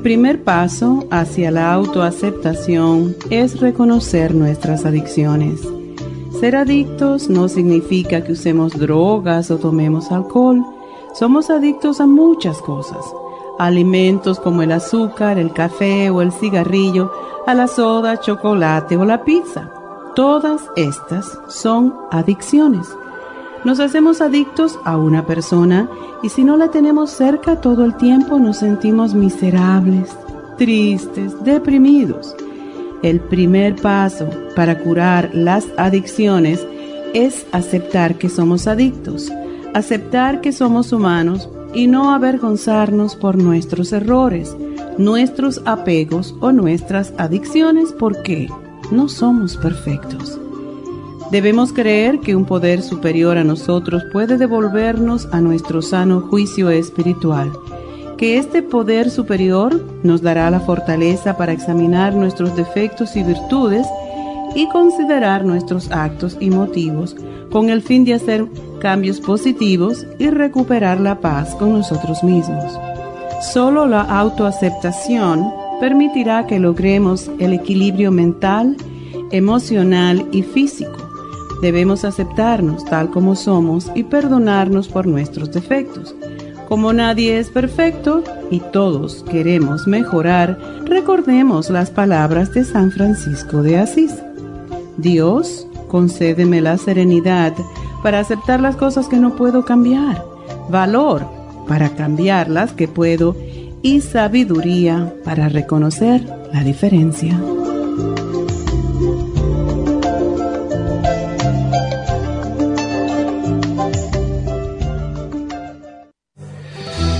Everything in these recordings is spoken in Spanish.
El primer paso hacia la autoaceptación es reconocer nuestras adicciones. Ser adictos no significa que usemos drogas o tomemos alcohol. Somos adictos a muchas cosas. alimentos como el azúcar, el café o el cigarrillo, a la soda, chocolate o la pizza. Todas estas son adicciones. Nos hacemos adictos a una persona y si no la tenemos cerca todo el tiempo nos sentimos miserables, tristes, deprimidos. El primer paso para curar las adicciones es aceptar que somos adictos, aceptar que somos humanos y no avergonzarnos por nuestros errores, nuestros apegos o nuestras adicciones porque no somos perfectos. Debemos creer que un poder superior a nosotros puede devolvernos a nuestro sano juicio espiritual, que este poder superior nos dará la fortaleza para examinar nuestros defectos y virtudes y considerar nuestros actos y motivos con el fin de hacer cambios positivos y recuperar la paz con nosotros mismos. Solo la autoaceptación permitirá que logremos el equilibrio mental, emocional y físico Debemos aceptarnos tal como somos y perdonarnos por nuestros defectos. Como nadie es perfecto y todos queremos mejorar, recordemos las palabras de San Francisco de Asís. Dios, concédeme la serenidad para aceptar las cosas que no puedo cambiar, valor para cambiar las que puedo y sabiduría para reconocer la diferencia.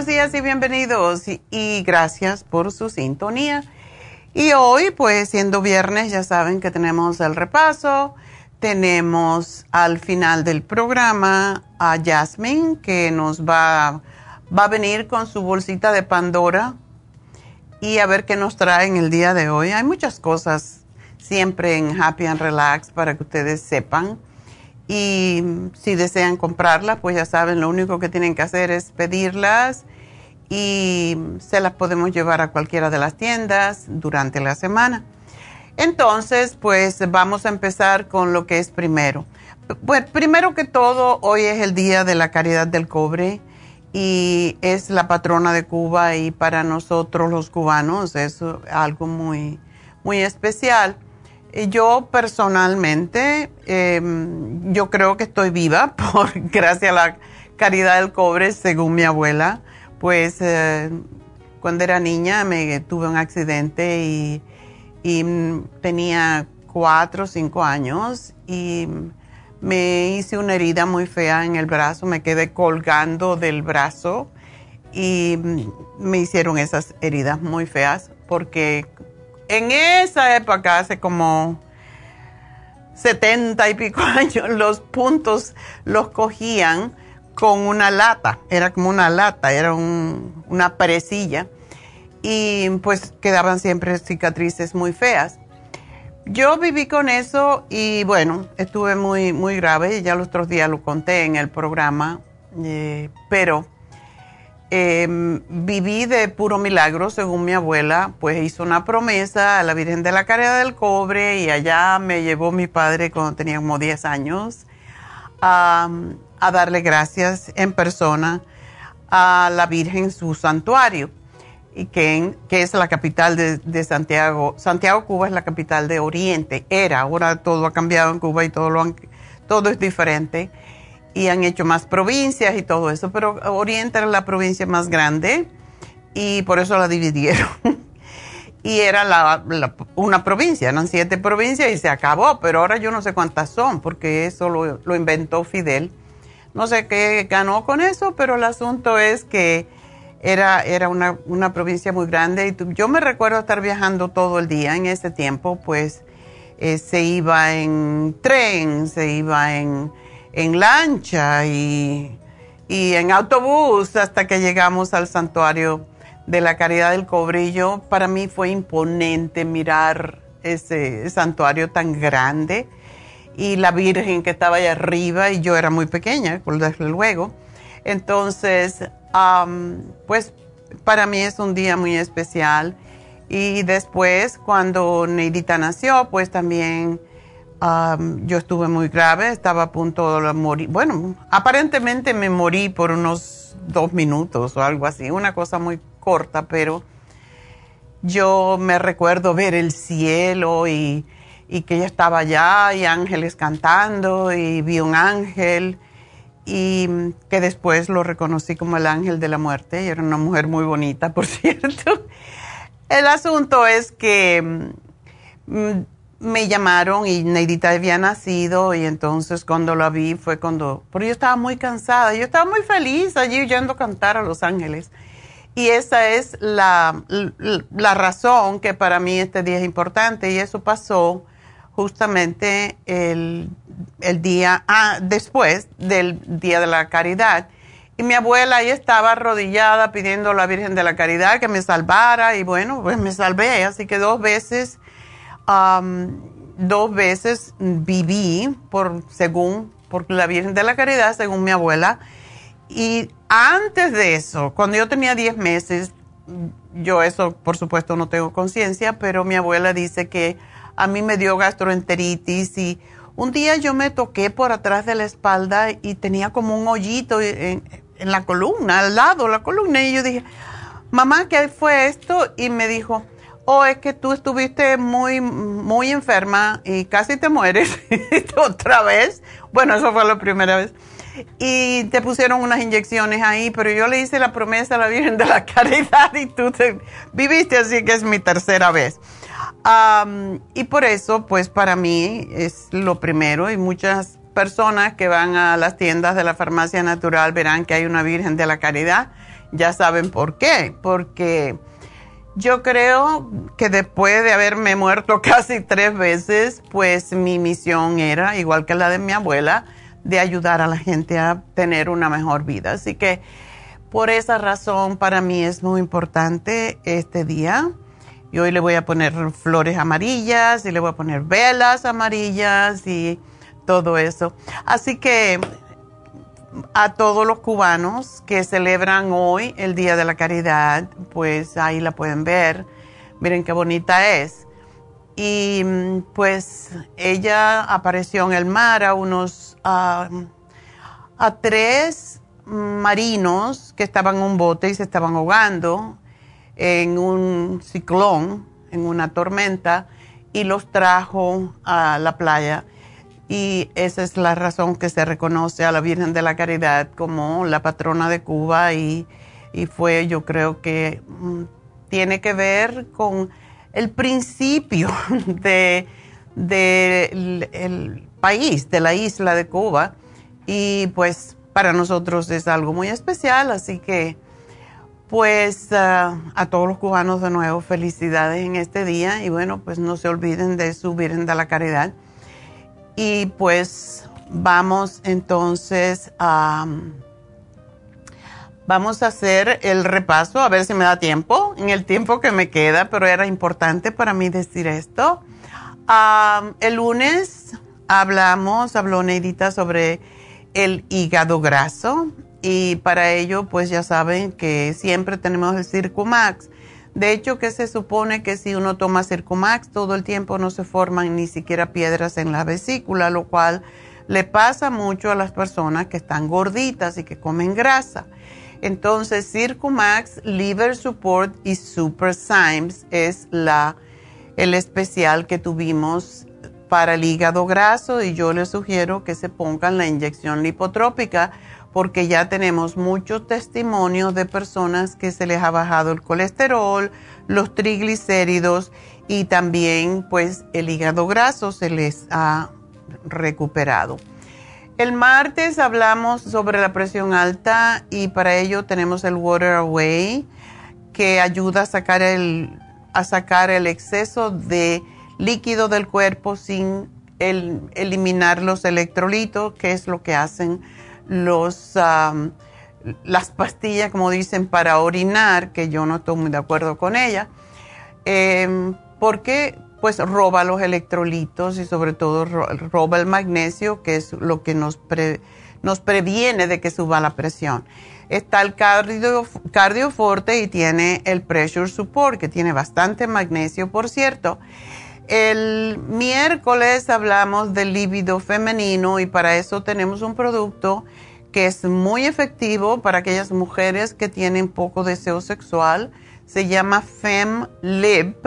Buenos días y bienvenidos y, gracias por su sintonía. Y hoy, pues siendo viernes, ya saben que tenemos el repaso, tenemos al final del programa a Jasmine que nos va, va a venir con su bolsita de Pandora y a ver qué nos trae en el día de hoy. Hay muchas cosas siempre en Happy and Relax para que ustedes sepan. Y si desean comprarlas, pues ya saben, lo único que tienen que hacer es pedirlas y se las podemos llevar a cualquiera de las tiendas durante la semana. Entonces, pues vamos a empezar con lo que es primero. Pues primero que todo, hoy es el Día de la Caridad del Cobre y es la patrona de Cuba y para nosotros los cubanos es algo muy, muy especial. Yo personalmente, em, yo creo que estoy viva por gracias a la caridad del cobre, según mi abuela. Pues eh, cuando era niña me tuve un accidente y, y tenía cuatro o cinco años y me hice una herida muy fea en el brazo, me quedé colgando del brazo y me hicieron esas heridas muy feas porque en esa época, hace como setenta y pico años, los puntos los cogían con una lata, era como una lata, era una parecilla y pues quedaban siempre cicatrices muy feas. Yo viví con eso y bueno, estuve muy, muy grave, ya los otros días lo conté en el programa, eh, pero em, viví de puro milagro, según mi abuela, pues hizo una promesa a la Virgen de la Caridad del Cobre y allá me llevó mi padre cuando tenía como 10 años a darle gracias en persona a la Virgen en su santuario y que, que es la capital de, Santiago. Santiago, Cuba es la capital de Oriente, era, ahora todo ha cambiado en Cuba y todo, todo es diferente y han hecho más provincias y todo eso, pero Oriente era la provincia más grande y por eso la dividieron. y era la, una provincia, eran siete provincias y se acabó, pero ahora yo no sé cuántas son, porque eso lo, lo inventó Fidel. No sé qué ganó con eso, pero el asunto es que era, era una, una, provincia muy grande y yo me recuerdo estar viajando todo el día en ese tiempo, pues eh, se iba en tren, se iba en, en lancha y, y, en autobús hasta que llegamos al santuario de la Caridad del Cobrillo. Para mí fue imponente mirar ese santuario tan grande y la Virgen que estaba allá arriba y yo era muy pequeña, desde luego. Entonces, pues para mí es un día muy especial. Y después, cuando Neidita nació, pues también yo estuve muy grave, estaba a punto de morir. Bueno, aparentemente me morí por unos dos minutos o algo así, una cosa muy corta, pero yo me recuerdo ver el cielo y, y que ella estaba allá y ángeles cantando y vi un ángel y que después lo reconocí como el ángel de la muerte y era una mujer muy bonita, por cierto. El asunto es que mm, me llamaron y Neidita había nacido y entonces cuando la vi fue cuando, pero yo estaba muy cansada, yo estaba muy feliz allí oyendo cantar a los ángeles. Y esa es la, la razón que para mí este día es importante y eso pasó justamente el, día ah, después del Día de la Caridad. Y mi abuela ahí estaba arrodillada pidiendo a la Virgen de la Caridad que me salvara y bueno, pues me salvé. Así que dos veces, dos veces viví por, según, por la Virgen de la Caridad, según mi abuela. Y antes de eso, cuando yo tenía 10 meses, yo eso por supuesto no tengo conciencia, pero mi abuela dice que a mí me dio gastroenteritis y un día yo me toqué por atrás de la espalda y tenía como un hoyito en, la columna, al lado de la columna. Y yo dije, mamá, ¿qué fue esto? Y me dijo, oh, es que tú estuviste muy, muy enferma y casi te mueres otra vez. Bueno, eso fue la primera vez. Y te pusieron unas inyecciones ahí, pero yo le hice la promesa a la Virgen de la Caridad y tú te viviste, así que es mi tercera vez y por eso, pues para mí es lo primero y muchas personas que van a las tiendas de la farmacia natural verán que hay una Virgen de la Caridad. Ya saben por qué, porque yo creo que después de haberme muerto casi tres veces, pues mi misión era, igual que la de mi abuela, de ayudar a la gente a tener una mejor vida. Así que por esa razón para mí es muy importante este día. Y hoy le voy a poner flores amarillas y le voy a poner velas amarillas y todo eso. Así que a todos los cubanos que celebran hoy el Día de la Caridad, pues ahí la pueden ver. Miren qué bonita es. y mm, pues ella apareció en el mar a unos a tres marinos que estaban en un bote y se estaban ahogando en un ciclón, en una tormenta, y los trajo a la playa. Y esa es la razón que se reconoce a la Virgen de la Caridad como la patrona de Cuba y, fue, yo creo que mm, tiene que ver con el principio de, el país, de la isla de Cuba. Y pues para nosotros es algo muy especial, así que pues ah, a todos los cubanos de nuevo felicidades en este día y bueno, pues no se olviden de su Virgen de la Caridad. Y pues vamos entonces a... Vamos a hacer el repaso, a ver si me da tiempo, en el tiempo que me queda, pero era importante para mí decir esto. el lunes hablamos, habló Neidita sobre el hígado graso y para ello pues ya saben que siempre tenemos el Circumax. De hecho que se supone que si uno toma Circumax todo el tiempo no se forman ni siquiera piedras en la vesícula, lo cual le pasa mucho a las personas que están gorditas y que comen grasa. Entonces, Circumax, Liver Support y Super Symes es la, el especial que tuvimos para el hígado graso y yo les sugiero que se pongan la inyección lipotrópica porque ya tenemos muchos testimonios de personas que se les ha bajado el colesterol, los triglicéridos y también pues el hígado graso se les ha recuperado. El martes hablamos sobre la presión alta y para ello tenemos el Water Away que ayuda a sacar el, a sacar el exceso de líquido del cuerpo sin eliminar los electrolitos, que es lo que hacen los, las pastillas, como dicen, para orinar, que yo no estoy muy de acuerdo con ella, em, porque pues roba los electrolitos y sobre todo roba el magnesio, que es lo que nos, nos previene de que suba la presión. Está el cardio, cardioforte y tiene el pressure support, que tiene bastante magnesio, por cierto. El miércoles hablamos del líbido femenino y para eso tenemos un producto que es muy efectivo para aquellas mujeres que tienen poco deseo sexual. Se llama FemLib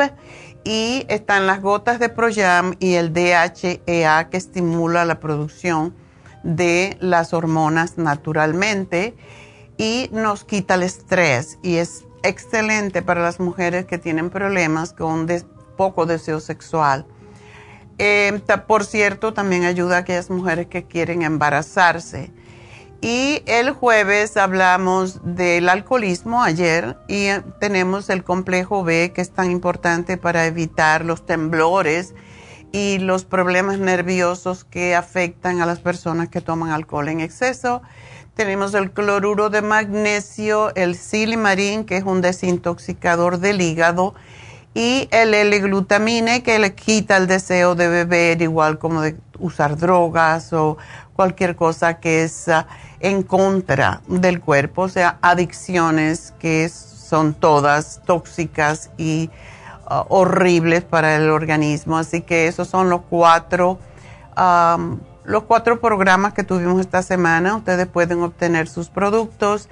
y están las gotas de Proyam y el DHEA que estimula la producción de las hormonas naturalmente y nos quita el estrés y es excelente para las mujeres que tienen problemas con poco deseo sexual. Eh, por cierto, también ayuda a aquellas mujeres que quieren embarazarse. Y el jueves hablamos del alcoholismo ayer y tenemos el complejo B que es tan importante para evitar los temblores y los problemas nerviosos que afectan a las personas que toman alcohol en exceso. Tenemos el cloruro de magnesio, el silimarín que es un desintoxicador del hígado y el L-glutamine que le quita el deseo de beber, igual como de usar drogas o cualquier cosa que es ah, en contra del cuerpo, o sea, adicciones que son todas tóxicas y ah, horribles para el organismo. Así que esos son los cuatro, los cuatro programas que tuvimos esta semana. Ustedes pueden obtener sus productos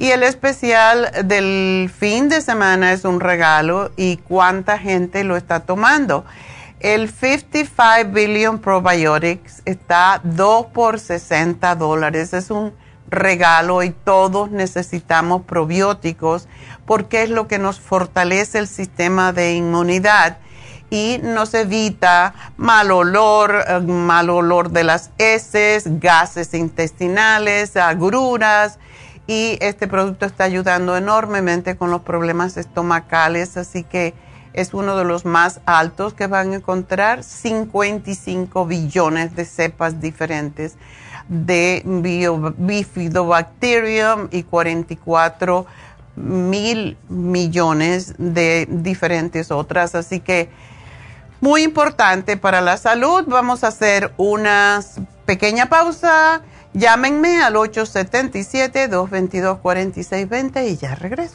y el especial del fin de semana es un regalo y cuánta gente lo está tomando. El 55 Billion Probiotics está 2 por 60 dólares. Es un regalo y todos necesitamos probióticos porque es lo que nos fortalece el sistema de inmunidad y nos evita mal olor, eh, mal olor de las heces, gases intestinales, agruras y este producto está ayudando enormemente con los problemas estomacales, así que es uno de los más altos que van a encontrar, 55 billones de cepas diferentes de bifidobacterium y 44 mil millones de diferentes otras, así que muy importante para la salud. Vamos a hacer una pequeña pausa Llámenme al 877-222-4620 y ya regreso.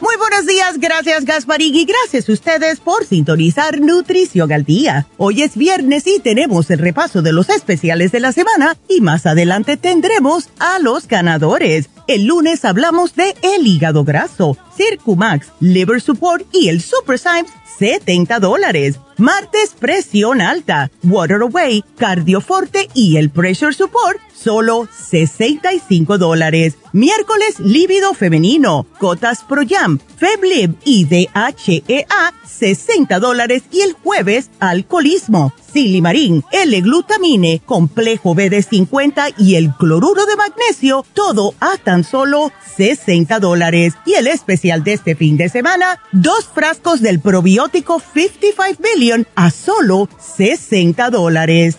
Muy buenos días, gracias Gasparín y gracias a ustedes por sintonizar Nutrición al Día. Hoy es viernes y tenemos el repaso de los especiales de la semana y más adelante tendremos a los ganadores. El lunes hablamos de el hígado graso, Circumax, Liver Support y el Super Symes, 70 dólares. Martes, presión alta, Water Away, Cardioforte y el Pressure Support, solo 65 dólares. Miércoles, líbido femenino, Cotas Pro Jam, Feblib y DHEA, 60 dólares. Y el jueves, alcoholismo, Silimarín, L-glutamine, complejo BD50 y el cloruro de magnesio, todo a tan solo 60 dólares. Y el especial de este fin de semana, dos frascos del probiótico 55 Billion a solo 60 dólares.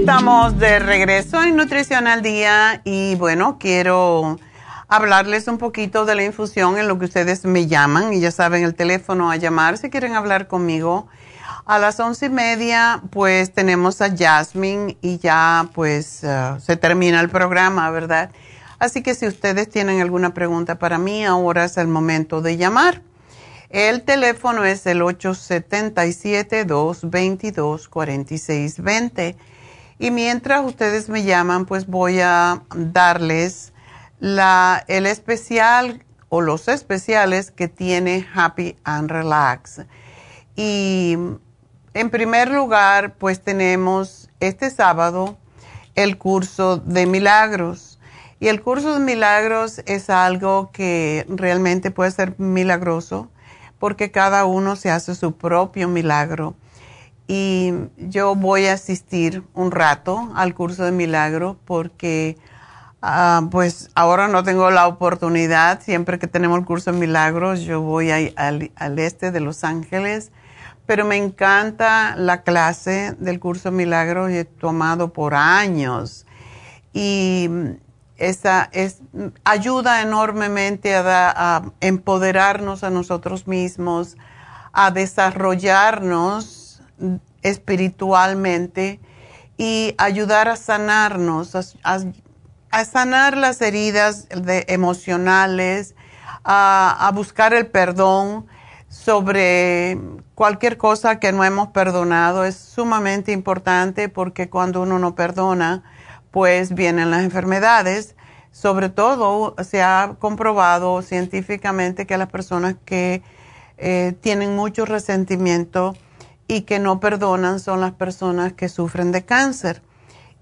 Estamos de regreso en Nutrición al Día y bueno, quiero hablarles un poquito de la infusión en lo que ustedes me llaman y ya saben el teléfono a llamar si quieren hablar conmigo. A las once y media pues tenemos a Jasmine y ya pues eh, se termina el programa, ¿verdad? Así que si ustedes tienen alguna pregunta para mí, ahora es el momento de llamar. El teléfono es el 877-222-4620 y mientras ustedes me llaman, pues voy a darles la, el especial o los especiales que tiene Happy and Relax. Y en primer lugar, pues tenemos este sábado el curso de milagros. Y el curso de milagros es algo que realmente puede ser milagroso porque cada uno se hace su propio milagro y yo voy a asistir un rato al curso de milagro porque ah, pues ahora no tengo la oportunidad, siempre que tenemos el curso de milagros yo voy al, al, este de Los Ángeles, pero me encanta la clase del curso de milagros he tomado por años. Y esa es, ayuda enormemente a, a empoderarnos a nosotros mismos, a desarrollarnos espiritualmente y ayudar a sanarnos, a, sanar las heridas de, emocionales, a, buscar el perdón sobre cualquier cosa que no hemos perdonado. Es sumamente importante porque cuando uno no perdona, pues vienen las enfermedades. sobre todo se ha comprobado científicamente que las personas que eh, tienen mucho resentimiento y que no perdonan son las personas que sufren de cáncer.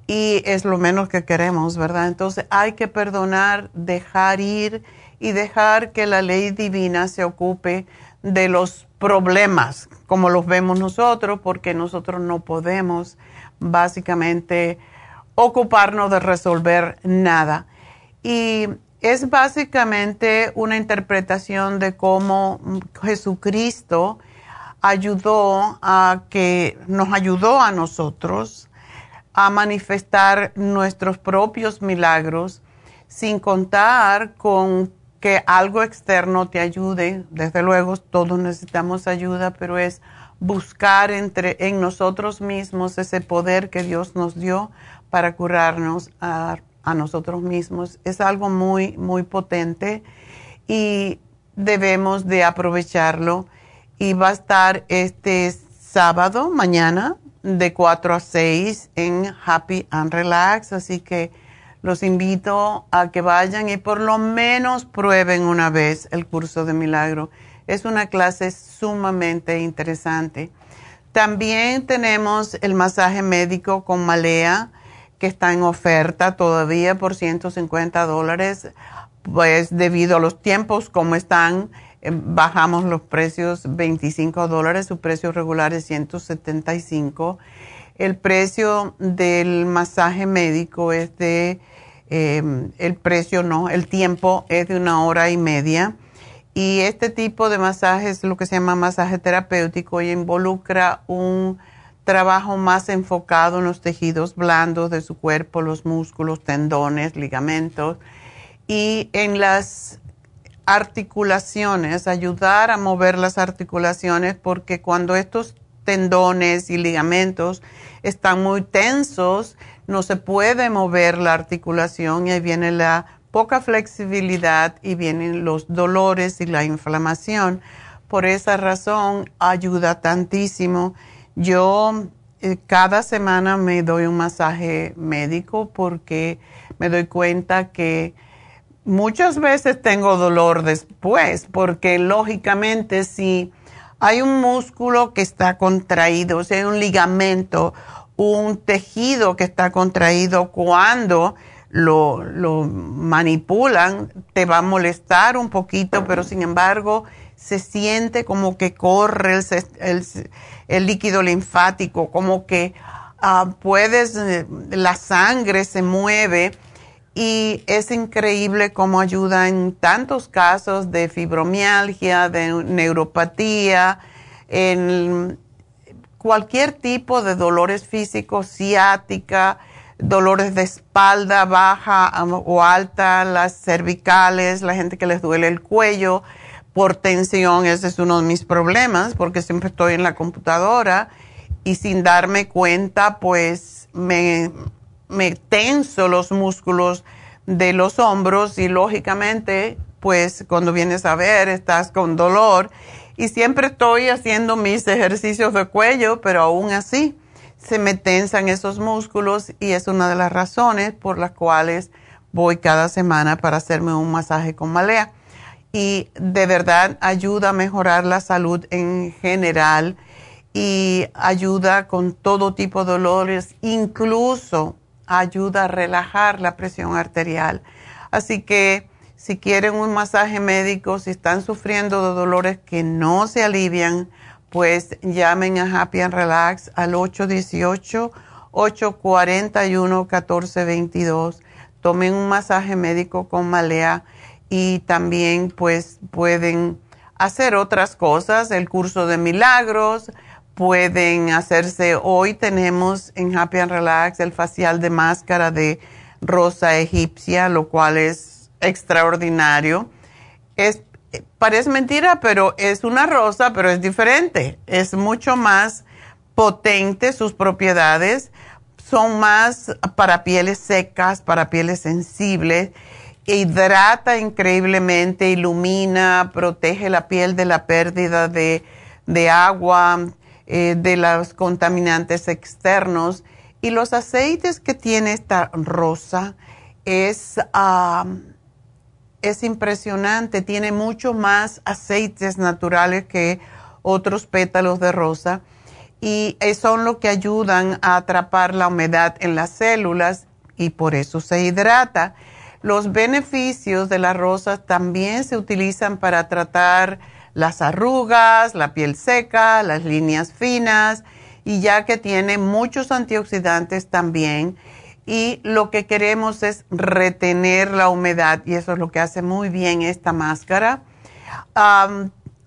Y es lo menos que queremos, ¿verdad? Entonces hay que perdonar, dejar ir y dejar que la ley divina se ocupe de los problemas como los vemos nosotros, porque nosotros no podemos básicamente ocuparnos de resolver nada. Y es básicamente una interpretación de cómo Jesucristo ayudó a que nos ayudó a nosotros a manifestar nuestros propios milagros sin contar con que algo externo te ayude. Desde luego todos necesitamos ayuda, pero es buscar entre en nosotros mismos ese poder que Dios nos dio para curarnos a, a nosotros mismos. Es algo muy muy potente y debemos de aprovecharlo y va a estar este sábado, mañana, de 4 a 6 en Happy and Relax. Así que los invito a que vayan y por lo menos prueben una vez el curso de milagro. Es una clase sumamente interesante. También tenemos el masaje médico con Malea, que está en oferta todavía por 150 dólares, pues debido a los tiempos como están bajamos los precios 25 dólares, su precio regular es 175. El precio del masaje médico es de, eh, el precio no, el tiempo es de una hora y media. Y este tipo de masaje es lo que se llama masaje terapéutico y involucra un trabajo más enfocado en los tejidos blandos de su cuerpo, los músculos, tendones, ligamentos y en las articulaciones, ayudar a mover las articulaciones, porque cuando estos tendones y ligamentos están muy tensos, no se puede mover la articulación y ahí viene la poca flexibilidad y vienen los dolores y la inflamación. Por esa razón ayuda tantísimo. Yo eh, cada semana me doy un masaje médico porque me doy cuenta que muchas veces tengo dolor después, porque lógicamente si hay un músculo que está contraído, sea, hay un ligamento, un tejido que está contraído cuando lo, manipulan, te va a molestar un poquito, pero sin embargo se siente como que corre el, líquido linfático, como que ah, puedes, eh, la sangre se mueve y es increíble cómo ayuda en tantos casos de fibromialgia, de neuropatía, en cualquier tipo de dolores físicos, ciática, dolores de espalda baja o alta, las cervicales, la gente que les duele el cuello por tensión, ese es uno de mis problemas porque siempre estoy en la computadora y sin darme cuenta pues me me tenso los músculos de los hombros y lógicamente, pues cuando vienes a ver, estás con dolor y siempre estoy haciendo mis ejercicios de cuello, pero aún así se me tensan esos músculos y es una de las razones por las cuales voy cada semana para hacerme un masaje con malea. Y de verdad ayuda a mejorar la salud en general y ayuda con todo tipo de dolores, incluso ayuda a relajar la presión arterial. Así que si quieren un masaje médico, si están sufriendo de dolores que no se alivian, pues llamen a Happy and Relax al 818-841-1422. Tomen un masaje médico con malea y también pues pueden hacer otras cosas, el curso de milagros, pueden hacerse. Hoy tenemos en Happy and Relax el facial de máscara de rosa egipcia, lo cual es extraordinario. Es, parece mentira, pero es una rosa, pero es diferente. Es mucho más potente sus propiedades. Son más para pieles secas, para pieles sensibles. Hidrata increíblemente, ilumina, protege la piel de la pérdida de, de agua, eh, de los contaminantes externos. Y los aceites que tiene esta rosa es, es impresionante, tiene mucho más aceites naturales que otros pétalos de rosa. Y son lo que ayudan a atrapar la humedad en las células y por eso se hidrata. Los beneficios de la rosa también se utilizan para tratar las arrugas, la piel seca, las líneas finas y ya que tiene muchos antioxidantes también y lo que queremos es retener la humedad y eso es lo que hace muy bien esta máscara.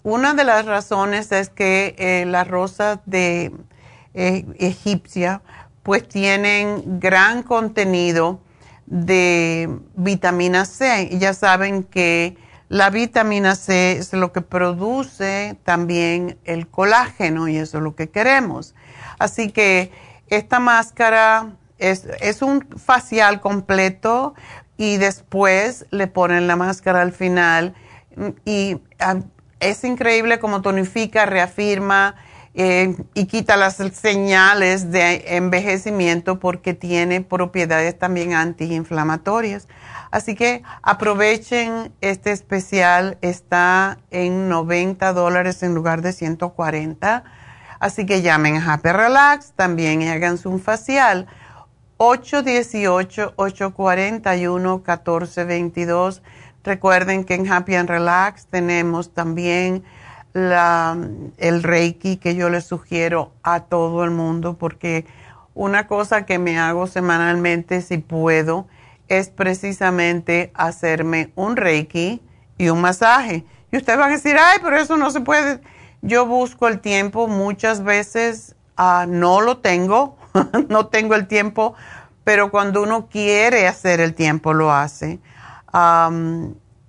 una de las razones es que eh, las rosas de eh, egipcia pues tienen gran contenido de vitamina C. Ya saben que la vitamina C es lo que produce también el colágeno y eso es lo que queremos. Así que esta máscara es, es un facial completo y después le ponen la máscara al final y es increíble como tonifica, reafirma eh, y quita las señales de envejecimiento porque tiene propiedades también antiinflamatorias. Así que aprovechen este especial, está en 90 dólares en lugar de 140. Así que llamen a Happy Relax también y háganse un facial. 818-841-1422. Recuerden que en Happy and Relax tenemos también la, el Reiki que yo le sugiero a todo el mundo porque una cosa que me hago semanalmente si puedo es precisamente hacerme un Reiki y un masaje. Y ustedes van a decir, ay, pero eso no se puede. Yo busco el tiempo, muchas veces ah, no lo tengo, no tengo el tiempo, pero cuando uno quiere hacer el tiempo lo hace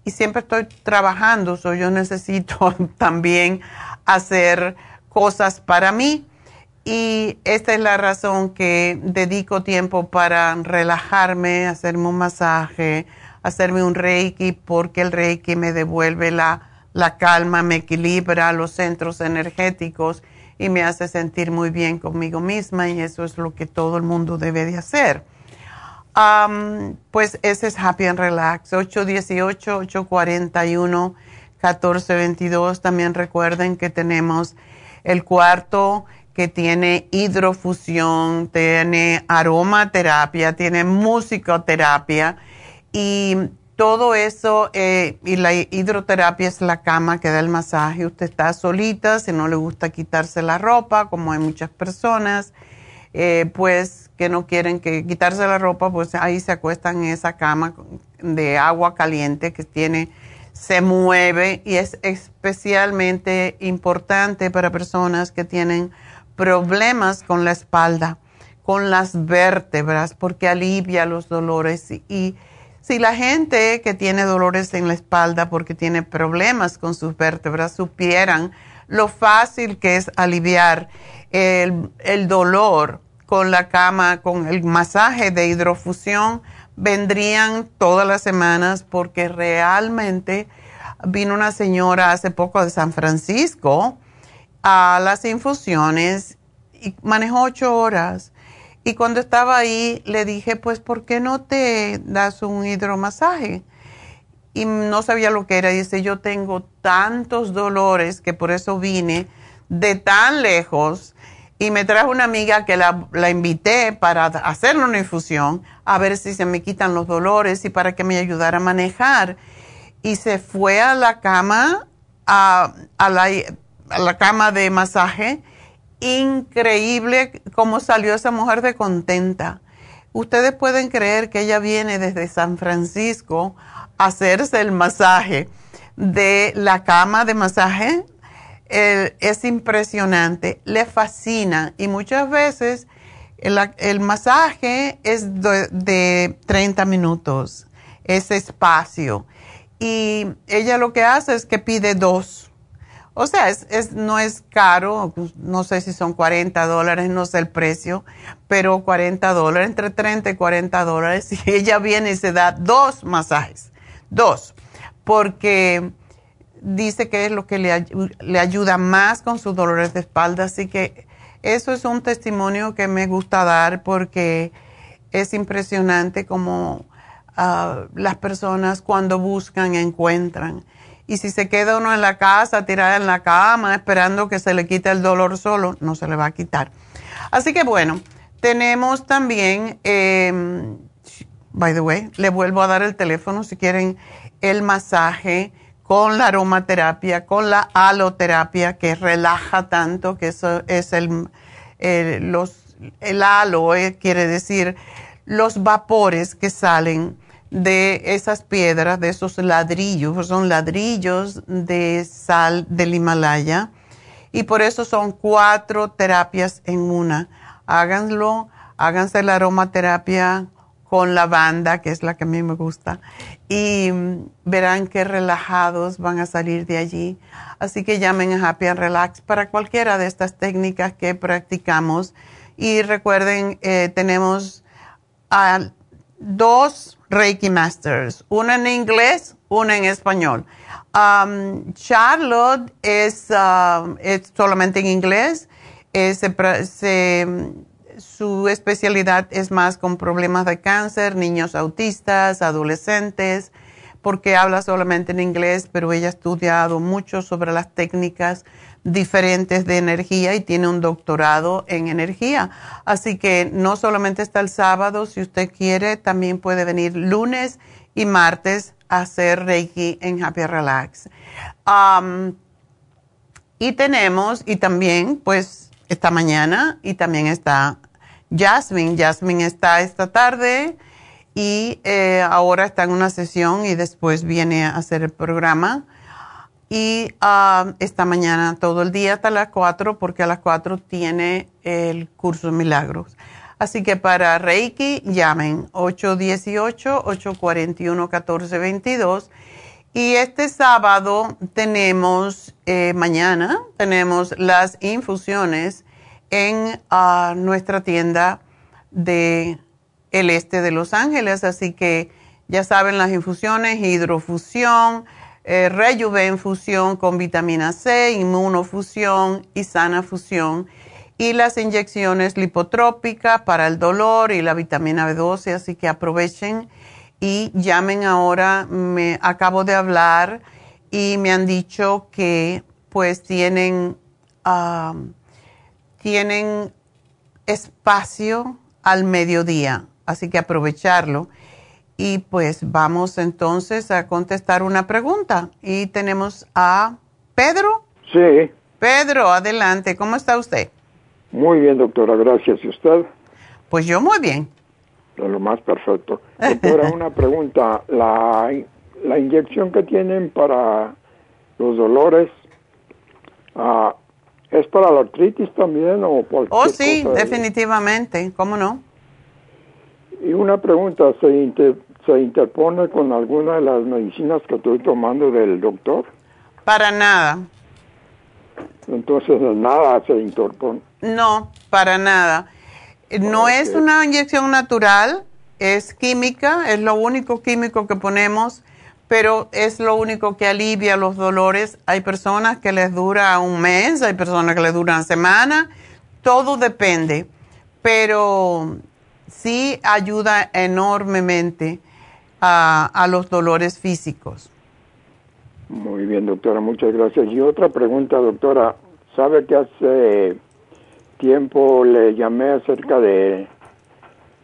y siempre estoy trabajando, so yo necesito también hacer cosas para mí. Y esta es la razón que dedico tiempo para relajarme, hacerme un masaje, hacerme un reiki, porque el reiki me devuelve la, la calma, me equilibra los centros energéticos y me hace sentir muy bien conmigo misma y eso es lo que todo el mundo debe de hacer pues ese es Happy and Relax, 818-841-1422. También recuerden que tenemos el cuarto que tiene hidrofusión, tiene aromaterapia, tiene musicoterapia y todo eso, eh, y la hidroterapia es la cama que da el masaje. Usted está solita, si no le gusta quitarse la ropa, como hay muchas personas, eh, pues que no quieren que quitarse la ropa, pues ahí se acuestan en esa cama de agua caliente que tiene, se mueve y es especialmente importante para personas que tienen problemas con la espalda, con las vértebras, porque alivia los dolores. Y, si la gente que tiene dolores en la espalda porque tiene problemas con sus vértebras supieran lo fácil que es aliviar el, el dolor con la cama, con el masaje de hidrofusión, vendrían todas las semanas porque realmente vino una señora hace poco de San Francisco a las infusiones y manejó ocho horas. Y cuando estaba ahí le dije, pues, ¿por qué no te das un hidromasaje? Y no sabía lo que era. Dice, yo tengo tantos dolores que por eso vine de tan lejos y me trajo una amiga que la, invité para hacerle una infusión, a ver si se me quitan los dolores y para que me ayudara a manejar. Y se fue a la cama, a, la, a la cama de masaje. Increíble cómo salió esa mujer de contenta. Ustedes pueden creer que ella viene desde San Francisco a hacerse el masaje de la cama de masaje es impresionante, le fascina y muchas veces el, masaje es de, 30 minutos, es espacio. Y ella lo que hace es que pide dos. O sea, es, no es caro, no sé si son 40 dólares, no sé el precio, pero 40 dólares, entre 30 y 40 dólares. Y ella viene y se da dos masajes, dos, porque dice que es lo que le, ayuda más con sus dolores de espalda. Así que eso es un testimonio que me gusta dar porque es impresionante como ah, las personas cuando buscan encuentran. Y si se queda uno en la casa, tirada en la cama, esperando que se le quite el dolor solo, no se le va a quitar. Así que bueno, tenemos también, em, by the way, le vuelvo a dar el teléfono si quieren el masaje con la aromaterapia, con la aloterapia, que relaja tanto, que eso es el, el alo, eh, quiere decir los vapores que salen de esas piedras, de esos ladrillos, son ladrillos de sal del Himalaya y por eso son cuatro terapias en una. Háganlo, háganse la aromaterapia con lavanda, que es la que a mí me gusta, y verán qué relajados van a salir de allí. Así que llamen a Happy and Relax para cualquiera de estas técnicas que practicamos. Y recuerden, eh, tenemos dos Reiki Masters, una en inglés, una en español. Um, Charlotte es, um, es, solamente en inglés. Su especialidad es más con problemas de cáncer, niños autistas, adolescentes, porque habla solamente en inglés, pero ella ha estudiado mucho sobre las técnicas diferentes de energía y tiene un doctorado en energía. Así que no solamente está el sábado, si usted quiere, también puede venir lunes y martes a hacer Reiki en Happy Relax. Y tenemos, y también, pues, esta mañana, y también está Jasmine. Jasmine está esta tarde y eh, ahora está en una sesión y después viene a hacer el programa y ah, esta mañana todo el día hasta las 4 porque a las 4 tiene el curso de milagros. Así que para Reiki llamen 818-841-1422. Y este sábado tenemos, eh, mañana tenemos las infusiones en ah, nuestra tienda de el este de Los Ángeles. Así que ya saben las infusiones, hidrofusión, eh, Rejuven Fusión con vitamina C, Inmunofusión y Sana Fusión. Y las inyecciones lipotrópicas para el dolor y la vitamina B12, así que aprovechen y llamen ahora. Me acabo de hablar y me han dicho que pues tienen, tienen espacio al mediodía, así que aprovecharlo. Y pues vamos entonces a contestar una pregunta. Y tenemos a Pedro. Sí. Pedro, adelante. ¿Cómo está usted? Muy bien, doctora. Gracias. ¿Y usted? Pues yo muy bien. De lo más perfecto. Doctora, una pregunta. La, la inyección que tienen para los dolores, uh, ¿es para la artritis también o por Oh, sí, definitivamente. ¿Cómo no? Y una pregunta, ¿se, ¿se interpone con alguna de las medicinas que estoy tomando del doctor? Para nada. Entonces, nada se interpone. No, para nada. No es una inyección natural, es química, es lo único químico que ponemos, pero es lo único que alivia los dolores. Hay personas que les dura un mes, hay personas que les dura una semana, todo depende. Pero sí ayuda enormemente a, los dolores físicos. Muy bien, doctora, muchas gracias. Y otra pregunta, doctora. ¿Sabe que hace tiempo le llamé acerca de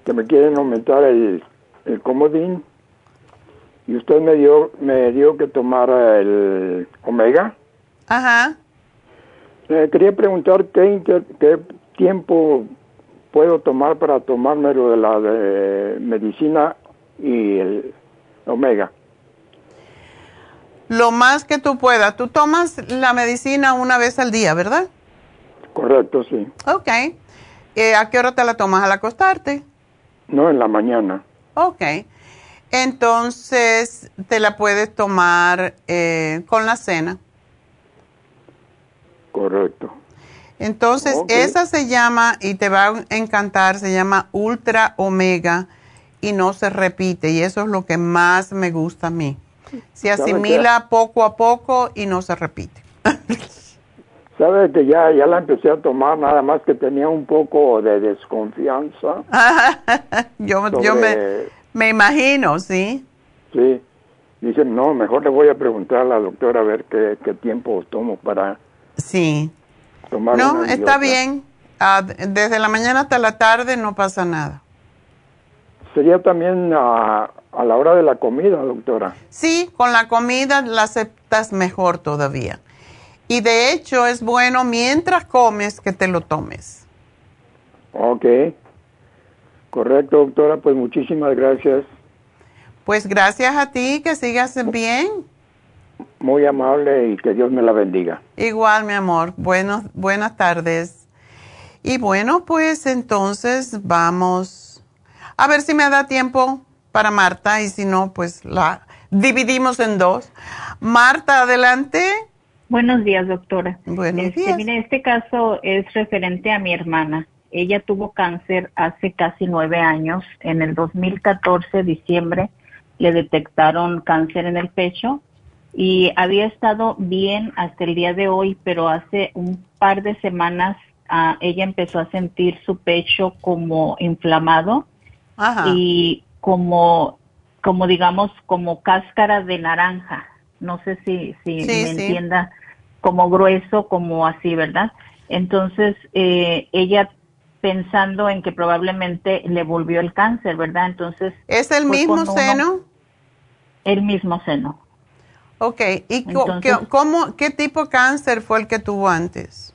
que me quieren aumentar el, el comodín? Y usted me dio, me dio que tomara el omega. Ajá. Eh, quería preguntar qué, qué tiempo puedo tomar para tomármelo de la de medicina y el omega? Lo más que tú puedas. Tú tomas la medicina una vez al día, ¿verdad? Correcto, sí. Ok. Eh, ¿A qué hora te la tomas? ¿Al acostarte? No, en la mañana. Ok. Entonces, te la puedes tomar eh, con la cena. Correcto. Entonces, esa se llama, y te va a encantar, se llama Ultra Omega y no se repite. Y eso es lo que más me gusta a mí. Se asimila poco a poco y no se repite. Sabe que ya, ya la empecé a tomar, nada más que tenía un poco de desconfianza. yo yo me, Me imagino, sí. Sí. Dice, no, mejor le voy a preguntar a la doctora a ver qué, qué tiempo tomo para Sí. tomar No, una está bien. Ah, desde la mañana hasta la tarde no pasa nada. Sería también a, a la hora de la comida, doctora. Sí, con la comida la aceptas mejor todavía. Y de hecho es bueno mientras comes que te lo tomes. Ok. Correcto, doctora. Pues muchísimas gracias. Pues gracias a ti, que sigas bien. Muy amable y que Dios me la bendiga. Igual, mi amor. Buenos, buenas tardes. Y bueno, pues entonces vamos a ver si me da tiempo para Marta y si no, pues la dividimos en dos. Marta, adelante. Buenos días, doctora. Buenos Este, días. Mire, este caso es referente a mi hermana. Ella tuvo cáncer hace casi nueve años. En el 2014, diciembre, le detectaron cáncer en el pecho y había estado bien hasta el día de hoy, pero hace un par de semanas ah, ella empezó a sentir su pecho como inflamado Ajá. y como, como digamos, como cáscara de naranja. No sé si, si Sí, me sí. entienda, como grueso, como así, ¿verdad? Entonces, eh, ella pensando en que probablemente le volvió el cáncer, ¿verdad? Entonces, ¿Es el mismo uno- seno? el mismo seno. Ok. ¿Y Entonces- cómo, qué tipo de cáncer fue el que tuvo antes?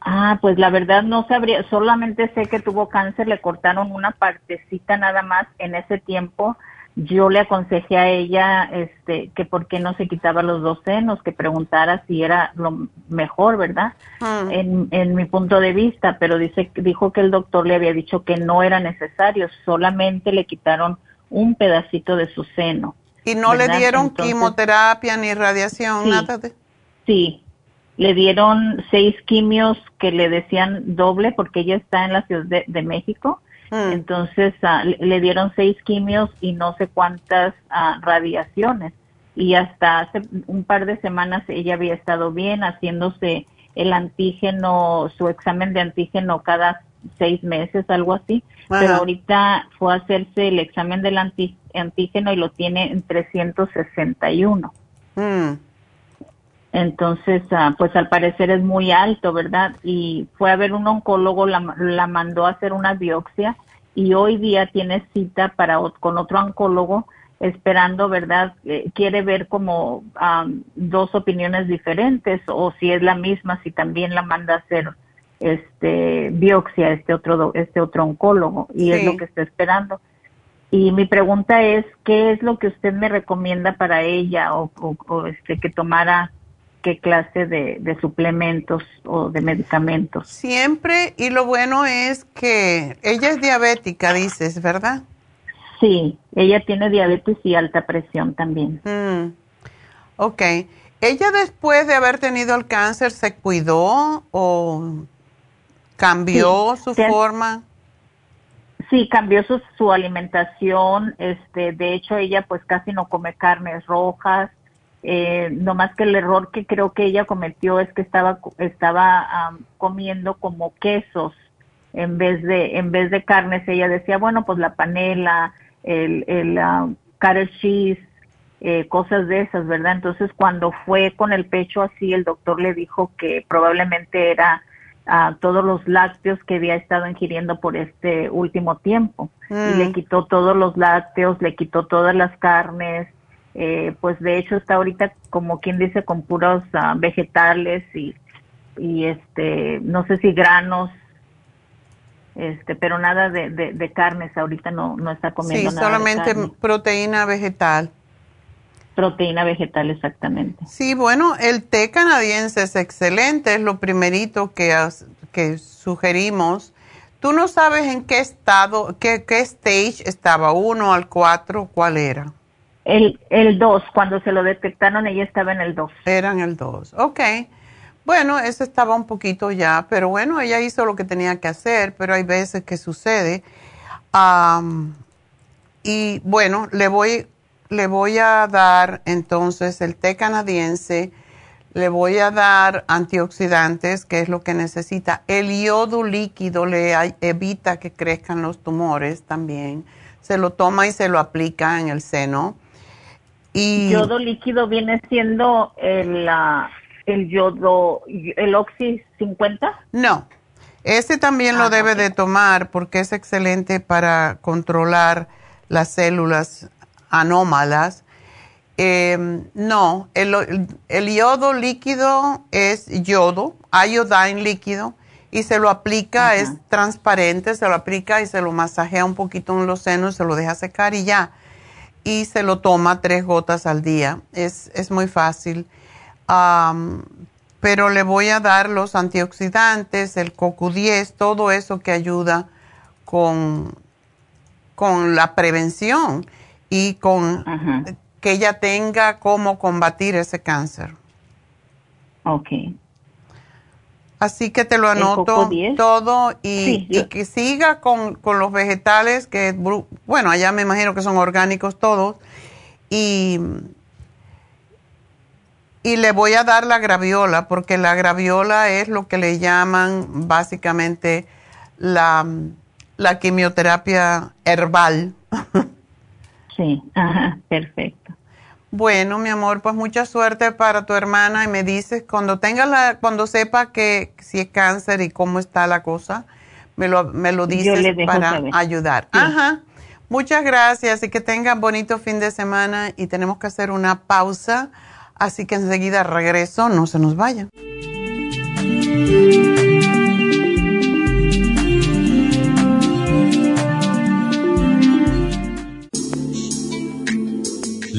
Ah, pues la verdad no sabría, solamente sé que tuvo cáncer, le cortaron una partecita nada más en ese tiempo. Yo le aconsejé a ella este que por qué no se quitaba los dos senos, que preguntara si era lo mejor, ¿verdad? Hmm. En, en mi punto de vista, pero dice dijo que el doctor le había dicho que no era necesario, solamente le quitaron un pedacito de su seno. ¿Y no le dieron Entonces- quimioterapia ni radiación, Sí. nada de...? Sí, le dieron seis quimios que le decían doble porque ella está en la Ciudad de, de México. Mm. Entonces ah, le, dieron seis quimios y no sé cuántas ah, radiaciones. Y hasta hace un par de semanas ella había estado bien haciéndose el antígeno, su examen de antígeno cada seis meses, algo así. Pero ahorita fue a hacerse el examen del antígeno y lo tiene en 361. Mm. Entonces, ah, pues al parecer es muy alto, ¿verdad? Y fue a ver un oncólogo, la, la mandó a hacer una biopsia y hoy día tiene cita para con otro oncólogo esperando, ¿verdad? Eh, quiere ver como am, dos opiniones diferentes o si es la misma, si también la manda a hacer este biopsia este otro este otro oncólogo y es lo que está esperando. Y mi pregunta es, ¿qué es lo que usted me recomienda para ella o, o- o, este que tomara qué clase de, de suplementos o de medicamentos? Siempre, y lo bueno es que ella es diabética, dices, ¿verdad? Sí, ella tiene diabetes y alta presión también. Mm. Ok. ¿Ella después de haber tenido el cáncer se cuidó o cambió Sí, su forma? Sí, cambió su, su alimentación, este, de hecho ella pues casi no come carnes rojas, eh, no más que el error que creo que ella cometió es que estaba estaba am, comiendo como quesos en vez de en vez de carnes. Ella decía bueno pues la panela el el um, cheese eh, cosas de esas verdad entonces cuando fue con el pecho así el doctor le dijo que probablemente era ah, todos los lácteos que había estado ingiriendo por este último tiempo. Y Mm. le quitó todos los lácteos le quitó todas las carnes eh, pues de hecho está ahorita como quien dice con puros ah, vegetales y, y este no sé si granos este pero nada de, de, de carnes ahorita no no está comiendo Sí, nada de solamente proteína vegetal. proteína vegetal exactamente Sí, bueno, el té canadiense es excelente, es lo primerito que, has- que sugerimos. ¿Tú no sabes en qué estado, qué, qué stage estaba, uno al cuatro, cuál era? El el 2 cuando se lo detectaron ella estaba en el 2 Eran el 2. Ok. Bueno, ese estaba un poquito ya, pero bueno, ella hizo lo que tenía que hacer, pero hay veces que sucede. Am, y bueno, le voy, le voy a dar entonces el té canadiense. Le voy a dar antioxidantes, que es lo que necesita. El yodo líquido le evita que crezcan los tumores también. Se lo toma y se lo aplica en el seno. Y yodo líquido viene siendo el, el yodo, el Oxy 50? No, ese también lo ah, debe de tomar porque es excelente para controlar las células anómalas. Eh, no, el, yodo líquido es yodo, iodine líquido, y se lo aplica, es transparente, se lo aplica y se lo masajea un poquito en los senos, se lo deja secar y ya. Y se lo toma tres gotas al día. Es, es muy fácil pero le voy a dar los antioxidantes, el CoQ10, todo eso que ayuda con, con la prevención y con que ella tenga cómo combatir ese cáncer. Ok. Así que te lo anoto todo y, y, que siga con, con, los vegetales, que bueno, allá me imagino que son orgánicos todos. Y y le voy a dar la graviola, porque la graviola es lo que le llaman básicamente la, quimioterapia herbal. Sí, ajá, perfecto. Bueno, mi amor, pues mucha suerte para tu hermana y me dices cuando tenga la, cuando sepa que si es cáncer y cómo está la cosa, me lo, me lo dices para ayudar. Ajá. Muchas gracias y que tengan bonito fin de semana y tenemos que hacer una pausa Así que enseguida regreso, no se nos vayan.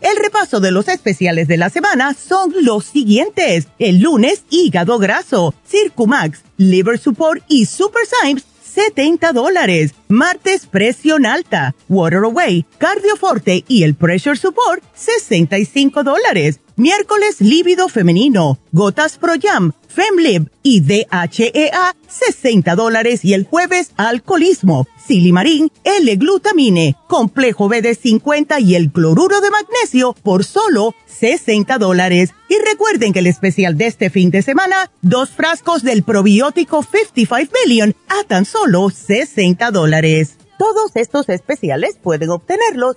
El repaso de los especiales de la semana son los siguientes. El lunes, hígado graso, Circumax, Liver Support y Super Symes, 70 dólares. Martes, presión alta, Water Away, Cardioforte y el Pressure Support, 65 dólares. Miércoles, líbido femenino, gotas Pro Jam, FemLib y DHEA, 60 dólares. Y el jueves, alcoholismo, silimarín, L-glutamine, complejo BD50 y el cloruro de magnesio por solo 60 dólares. Y recuerden que el especial de este fin de semana, dos frascos del probiótico 55 Billion a tan solo 60 dólares. Todos estos especiales pueden obtenerlos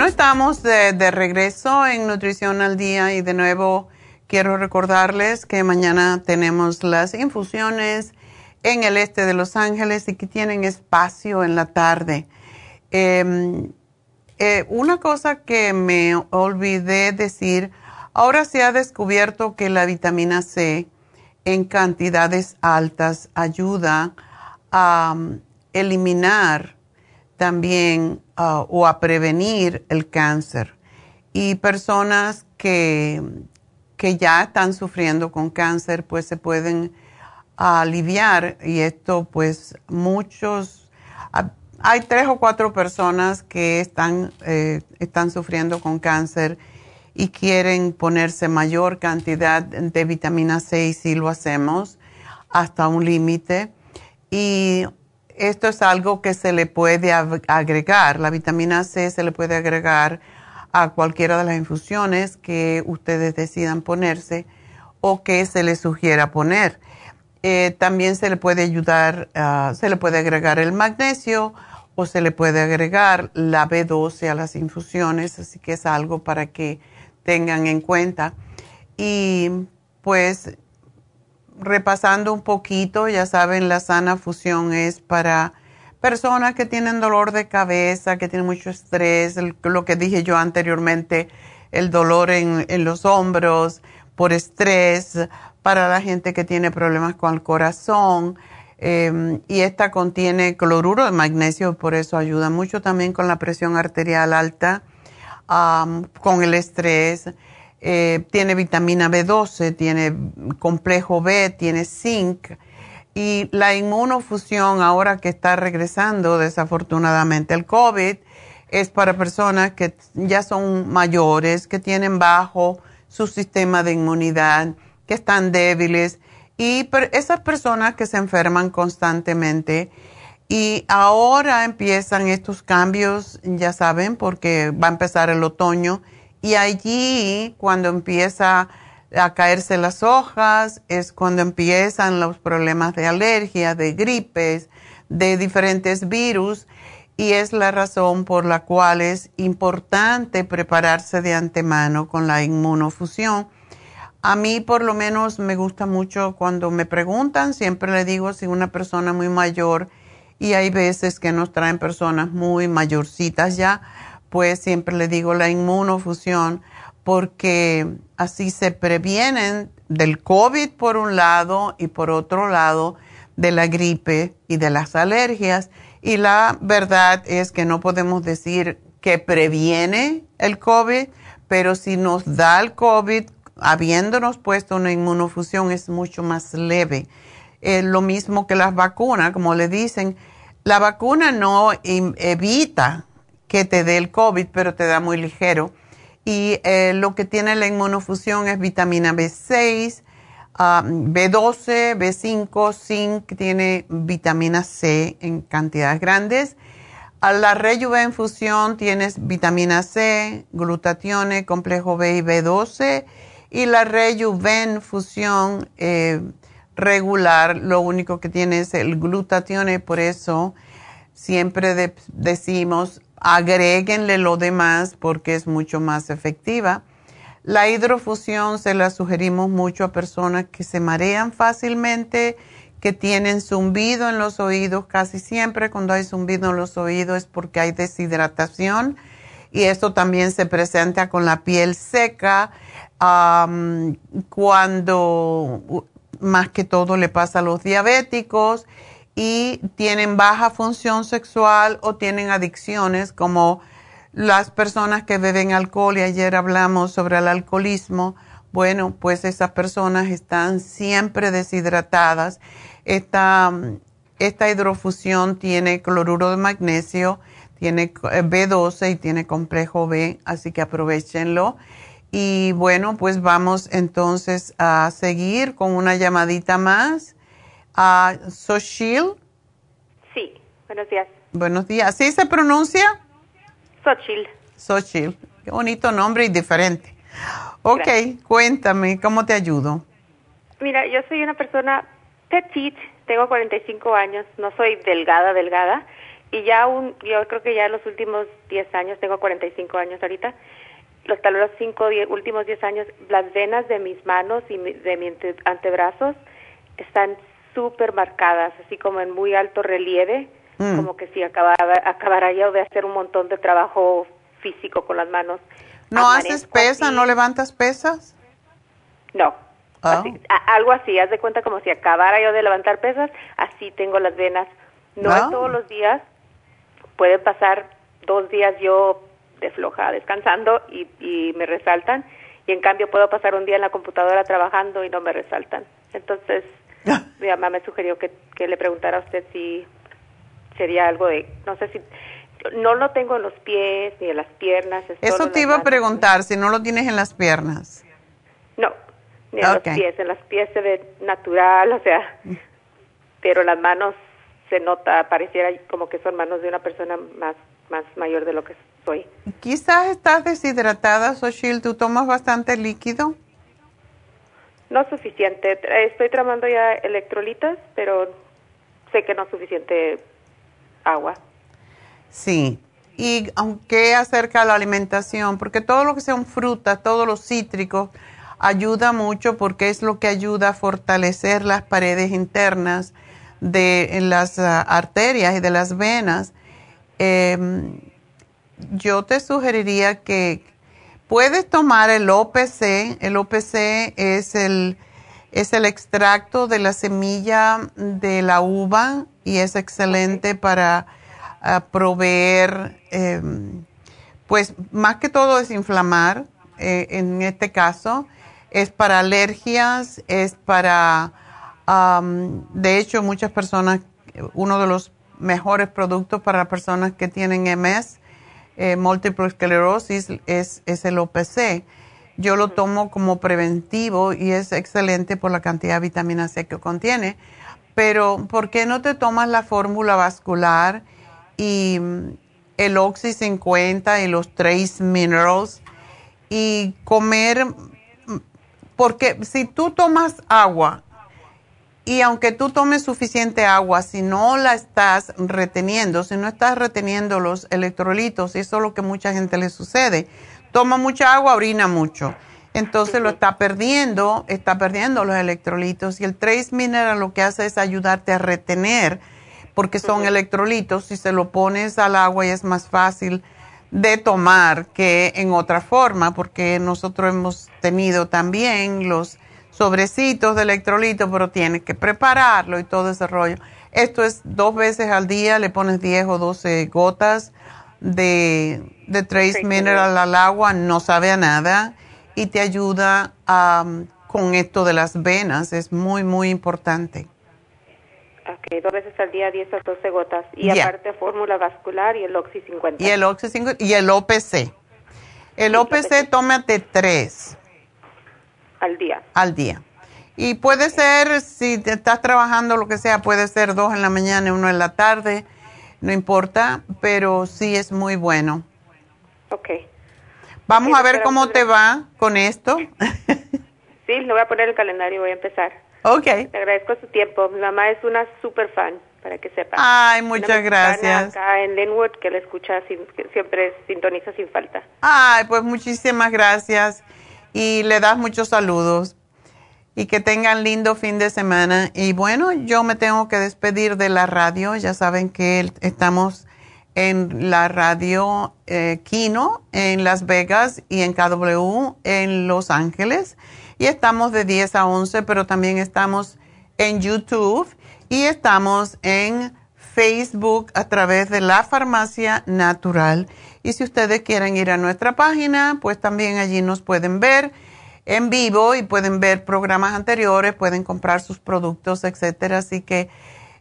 Bueno, estamos de, regreso en Nutrición al Día y de nuevo Quiero recordarles que mañana tenemos las infusiones en el este de Los Ángeles y que tienen espacio en la tarde. Em, eh, una cosa que me olvidé decir, ahora se ha descubierto que la vitamina C en cantidades altas ayuda a um, eliminar también uh, o a prevenir el cáncer. Y personas que, que ya están sufriendo con cáncer, pues se pueden aliviar y esto pues muchos, hay tres o cuatro personas que están, eh, están sufriendo con cáncer y quieren ponerse mayor cantidad de vitamina C y si lo hacemos hasta un límite. Y esto es algo que se le puede agregar. La vitamina C se le puede agregar a cualquiera de las infusiones que ustedes decidan ponerse o que se les sugiera poner. Eh, también se le puede ayudar, ah, se le puede agregar el magnesio o se le puede agregar la B12 a las infusiones, así que es algo para que tengan en cuenta. Y pues repasando un poquito, ya saben, la sana fusión es para personas que tienen dolor de cabeza, que tienen mucho estrés, lo que dije yo anteriormente, el dolor en, en los hombros por estrés, para la gente que tiene problemas con el corazón. Em, y esta contiene cloruro de magnesio, por eso ayuda mucho también con la presión arterial alta, con el estrés. Eh, tiene vitamina B12, tiene complejo B, tiene zinc. Y la inmunofusión, ahora que está regresando desafortunadamente el COVID, es para personas que ya son mayores, que tienen bajo su sistema de inmunidad que están débiles y esas personas que se enferman constantemente. Y ahora empiezan estos cambios, ya saben, porque va a empezar el otoño y allí cuando empieza a caerse las hojas es cuando empiezan los problemas de alergia, de gripes, de diferentes virus y es la razón por la cual es importante prepararse de antemano con la inmunofusión. A mí por lo menos me gusta mucho cuando me preguntan, siempre le digo si una persona muy mayor y hay veces que nos traen personas muy mayorcitas ya, pues siempre le digo la inmunofusión porque así se previenen del COVID por un lado y por otro lado de la gripe y de las alergias. Y la verdad es que no podemos decir que previene el COVID, pero si nos da el COVID habiéndonos puesto una inmunofusión es mucho más leve. lo mismo que las vacunas, como le dicen, la vacuna no evita que te dé el COVID, pero te da muy ligero. Y eh, lo que tiene la inmunofusión es vitamina B6, B12, B5, zinc, tiene vitamina C en cantidades grandes. A la rejuvenfusión tienes vitamina C, glutatione, complejo B y B12 y la Rejuven Fusión eh, regular, lo único que tiene es el glutatión, por eso siempre decimos agréguenle lo demás porque es mucho más efectiva. La hidrofusión se la sugerimos mucho a personas que se marean fácilmente, que tienen zumbido en los oídos. Casi siempre cuando hay zumbido en los oídos es porque hay deshidratación y esto también se presenta con la piel seca cuando más que todo le pasa a los diabéticos y tienen baja función sexual o tienen adicciones como las personas que beben alcohol y ayer hablamos sobre el alcoholismo. Bueno, pues esas personas están siempre deshidratadas. Esta, esta hidrofusión tiene cloruro de magnesio, tiene B12 y tiene complejo B, así que aprovechenlo. Y bueno, pues vamos entonces a seguir con una llamadita más. A Sochil. Sí, buenos días. Buenos días. ¿Sí se pronuncia? Sochil. Sochil. Qué bonito nombre y diferente. Ok, cuéntame, ¿cómo te ayudo? Mira, yo soy una persona petite, tengo 45 años, no soy delgada, delgada, y ya un, yo creo que ya en los últimos 10 años, tengo 45 años ahorita, los, tal los cinco últimos diez años, las venas de mis manos y de mis antebrazos están súper marcadas, así como en muy alto relieve, mm. como que si acabara, acabara yo de hacer un montón de trabajo físico con las manos. ¿No haces pesas? ¿No levantas pesas? No. Ah. algo así, haz de cuenta como si acabara yo de levantar pesas, así tengo las venas. No es ah. todos los días, puede pasar dos días yo de floja descansando y, y me resaltan, y en cambio puedo pasar un día en la computadora trabajando y no me resaltan. Entonces, mi mamá me sugirió que, que le preguntara a usted si sería algo de, no sé si no lo tengo en los pies ni en las piernas. Eso te iba a preguntar, si no lo tienes en las piernas. No, ni en los pies. En las pies se ve natural, o sea, pero las manos se nota, pareciera como que son manos de una persona más, más mayor de lo que soy. Quizás estás deshidratada, Soshil, ¿tú tomas bastante líquido? No suficiente. Estoy tramando ya electrolitos, pero sé que no es suficiente agua. Sí, y aunque acerca de la alimentación, porque todo lo que sean frutas, todos los cítricos, ayuda mucho porque es lo que ayuda a fortalecer las paredes internas de las ah, arterias y de las venas. Em, yo te sugeriría que puedes tomar el OPC. El OPC es el, es el extracto de la semilla de la uva y es excelente para proveer, em, pues más que todo desinflamar, eh, en este caso, es para alergias, es para, de hecho, muchas personas, uno de los mejores productos para personas que tienen MS, eh, múltiple esclerosis, es, es el OPC. Yo lo tomo como preventivo y es excelente por la cantidad de vitamina C que contiene. Pero, ¿por qué no te tomas la fórmula vascular? y mm, el Oxy 50 y los Trace Minerals y comer, mm, porque si tú tomas agua y aunque tú tomes suficiente agua, si no la estás reteniendo, si no estás reteniendo los electrolitos, eso es lo que mucha gente le sucede, toma mucha agua, orina mucho. Entonces lo está perdiendo, está perdiendo los electrolitos y el Trace Mineral lo que hace es ayudarte a retener porque son electrolitos. Si se lo pones al agua y es más fácil de tomar que en otra forma, porque nosotros hemos tenido también los sobrecitos de electrolitos, pero tienes que prepararlo y todo ese rollo. Esto es dos veces al día, le pones 10 o 12 gotas de, de Trace Mineral al agua, no sabe a nada y te ayuda con esto de las venas, es muy, muy importante. Ok, dos veces al día, 10 a 12 gotas. Y aparte fórmula vascular y el Oxy 50. Y el Oxy 50 y el OPC. El OPC, tómate tres. Al día. Al día. Y puede ser, si te estás trabajando, lo que sea, puede ser dos en la mañana y uno en la tarde, no importa, pero sí es muy bueno. Ok. Vamos a ver cómo te va con esto. sí, lo voy a poner en el calendario, voy a empezar. Ok. Te agradezco su tiempo. Mi mamá es una super fan, para que sepa. Ay, muchas gracias. Acá en Linwood, que la escucha, siempre sintoniza sin falta. Ay, pues muchísimas gracias. Y le das muchos saludos. Y que tengan lindo fin de semana. Y bueno, yo me tengo que despedir de la radio. Ya saben que estamos en la radio eh, Kino en Las Vegas y en KW en Los Ángeles y estamos de 10 a 11, pero también estamos en YouTube y estamos en Facebook a través de la farmacia natural. Y si ustedes quieren ir a nuestra página, pues también allí nos pueden ver en vivo y pueden ver programas anteriores, pueden comprar sus productos, etcétera. Así que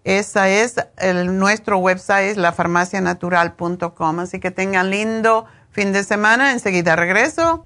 esa es el, nuestro website, lafarmacianatural.com. Así que tengan lindo fin de semana. Enseguida regreso.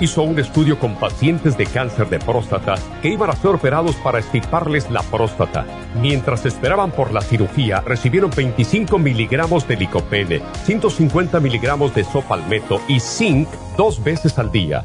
hizo un estudio con pacientes de cáncer de próstata que iban a ser operados para estiparles la próstata. Mientras esperaban por la cirugía, recibieron 25 miligramos de licopene, 150 miligramos de sopalmeto y zinc dos veces al día.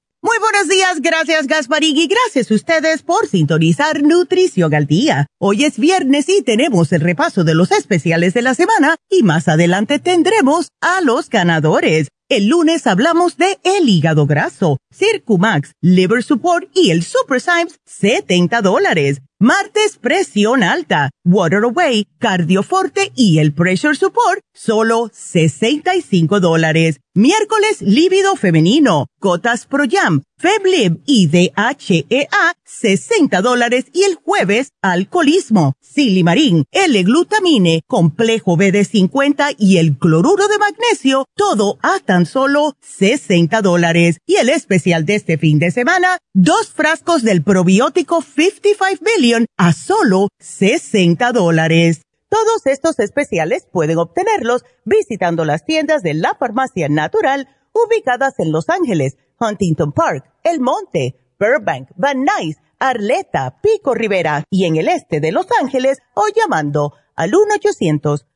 Muy buenos días, gracias Gasparín y gracias a ustedes por sintonizar Nutrición al Día. Hoy es viernes y tenemos el repaso de los especiales de la semana y más adelante tendremos a los ganadores. El lunes hablamos de el hígado graso, Circumax, Liver Support y el Super Symes, 70 dólares. Martes, presión alta, Water Away, Cardioforte y el Pressure Support, solo 65 dólares. Miércoles, lívido femenino, Cotas Pro Jam, Feblib y DHEA, 60 dólares. Y el jueves, alcoholismo, Silimarín, L-glutamine, complejo BD50 y el cloruro de magnesio, todo a tan solo 60 dólares. Y el especial de este fin de semana, dos frascos del probiótico 55 Billion a solo 60 dólares. Todos estos especiales pueden obtenerlos visitando las tiendas de la farmacia natural ubicadas en Los Ángeles, Huntington Park, El Monte, Burbank, Van Nuys, Arleta, Pico Rivera y en el este de Los Ángeles o llamando al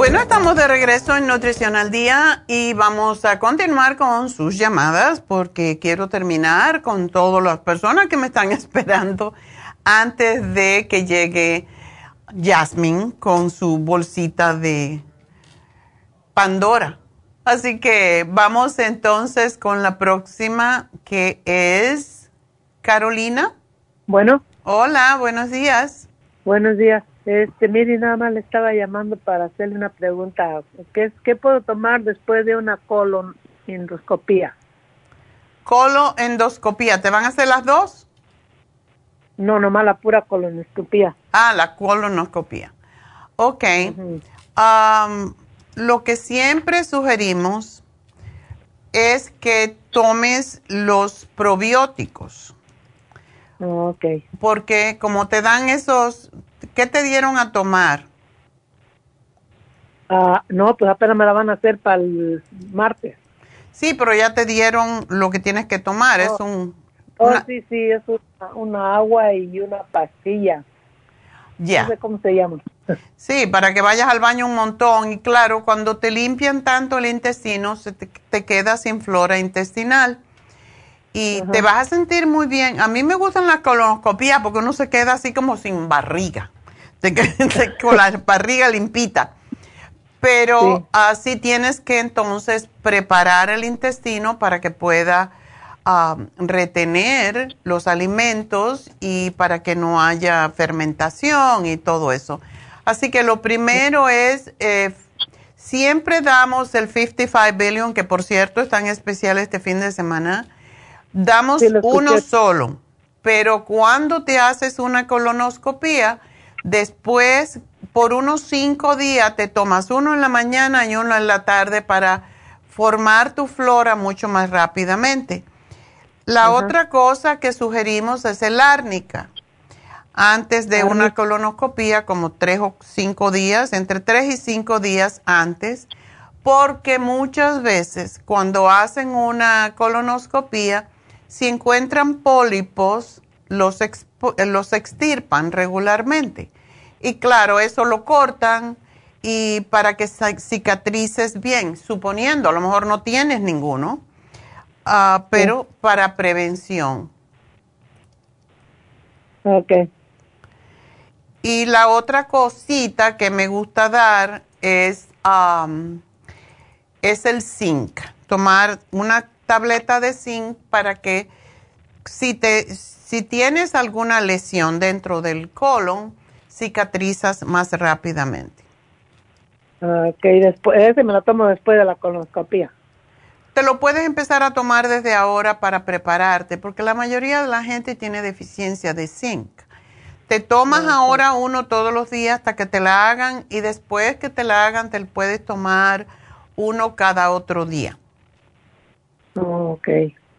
Bueno, estamos de regreso en Nutrición al Día y vamos a continuar con sus llamadas porque quiero terminar con todas las personas que me están esperando antes de que llegue Jasmine con su bolsita de Pandora. Así que vamos entonces con la próxima que es Carolina. Bueno. Hola, buenos días. Buenos días. Este, mire, nada más le estaba llamando para hacerle una pregunta. ¿Qué, qué puedo tomar después de una colonendoscopía? Coloendoscopía, ¿te van a hacer las dos? No, nomás la pura colonoscopía. Ah, la colonoscopía. Ok. lo que siempre sugerimos es que tomes los probióticos. Ok. Porque como te dan esos, ¿qué te dieron a tomar? Ah, no, pues apenas me la van a hacer para el martes. Sí, pero ya te dieron lo que tienes que tomar. es Oh. un. Oh, sí, sí, es una, una agua y una pastilla. Ya. No sé cómo se llama. Sí, para que vayas al baño un montón. Y claro, cuando te limpian tanto el intestino, se te, te queda sin flora intestinal. Y te vas a sentir muy bien. A mí me gustan las colonoscopías porque uno se queda así como sin barriga. Con la barriga limpita. pero así tienes que entonces preparar el intestino para que pueda retener los alimentos y para que no haya fermentación y todo eso. Así que lo primero es, eh, siempre damos el 55 billion, que por cierto está en especial este fin de semana, damos uno solo, pero cuando te haces una colonoscopía, después por unos cinco días te tomas uno en la mañana y uno en la tarde para formar tu flora mucho más rápidamente. La otra cosa que sugerimos es el árnica. Antes de una colonoscopía, como tres o cinco días, entre tres y cinco días antes, porque muchas veces cuando hacen una colonoscopía, si encuentran pólipos, los, los extirpan regularmente. Y claro, eso lo cortan y para que cicatrices bien, suponiendo, a lo mejor no tienes ninguno, ah, pero para prevención. Ok. Y la otra cosita que me gusta dar es, es el zinc. Tomar una tableta de zinc para que si, te, si tienes alguna lesión dentro del colon, cicatrizas más rápidamente. Ok, después, ese me lo tomo después de la colonoscopia. Te lo puedes empezar a tomar desde ahora para prepararte, porque la mayoría de la gente tiene deficiencia de zinc. Te tomas ahora uno todos los días hasta que te la hagan y después que te la hagan te puedes tomar uno cada otro día. Ok,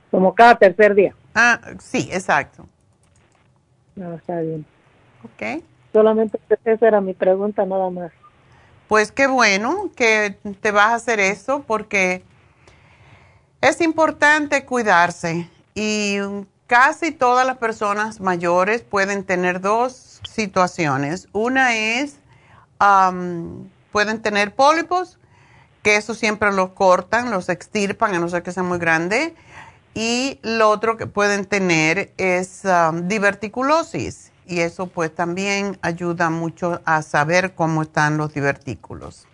como cada tercer día. Ah, sí, exacto. No, está bien. Ok. Solamente esa era mi pregunta, nada más. Pues qué bueno que te vas a hacer eso porque es importante cuidarse y casi todas las personas mayores pueden tener dos situaciones. Una es, pueden tener pólipos, que eso siempre los cortan, los extirpan, a no ser que sea muy grande. Y lo otro que pueden tener es diverticulosis y eso pues también ayuda mucho a saber cómo están los divertículos.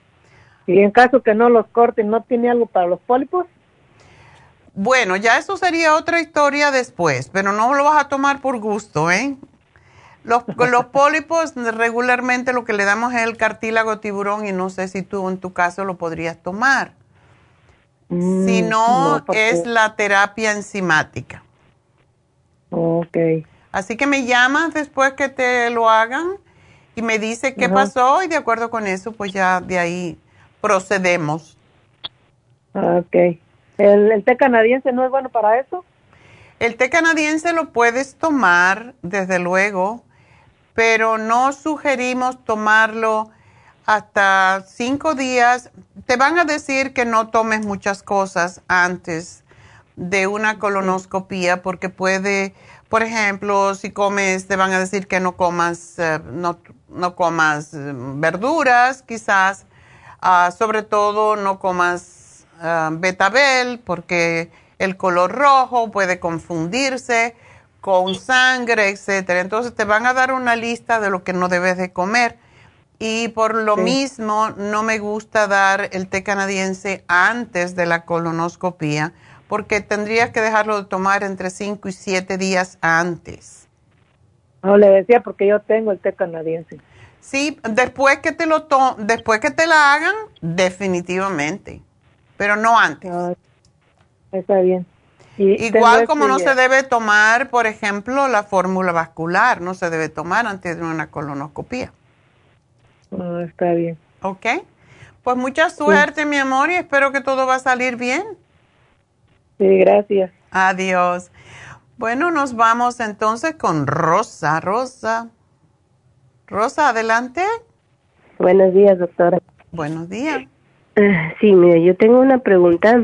Y en caso que no los corten, ¿no tiene algo para los pólipos? Bueno, ya eso sería otra historia después, pero no lo vas a tomar por gusto, ¿eh? Los, los pólipos regularmente lo que le damos es el cartílago tiburón y no sé si tú en tu caso lo podrías tomar. Mm, si no, es la terapia enzimática. Ok. Así que me llamas después que te lo hagan y me dice qué pasó y de acuerdo con eso, pues ya de ahí procedemos. Ok. ¿El, ¿El, té canadiense no es bueno para eso? El té canadiense lo puedes tomar, desde luego, pero no sugerimos tomarlo hasta cinco días. Te van a decir que no tomes muchas cosas antes de una colonoscopía porque puede por ejemplo, si comes, te van a decir que no comas, eh, no, no, comas eh, verduras, quizás, ah, sobre todo no comas uh, betabel, porque el color rojo puede confundirse con sangre, etcétera. Entonces te van a dar una lista de lo que no debes de comer. Y por lo mismo, no me gusta dar el té canadiense antes de la colonoscopía porque tendrías que dejarlo de tomar entre 5 y 7 días antes. No, le decía porque yo tengo el té canadiense. Sí, después que te lo to después que te la hagan, definitivamente, pero no antes. Ah, está bien. Igual como no se debe tomar, por ejemplo, la fórmula vascular, no se debe tomar antes de una colonoscopia. Ah, está bien. Ok. Pues mucha suerte, mi amor, y espero que todo va a salir bien. Sí, gracias. Adiós. Bueno, nos vamos entonces con Rosa. Rosa. Rosa, adelante. Buenos días, doctora. Buenos días. Ah, sí, mire, yo tengo una pregunta.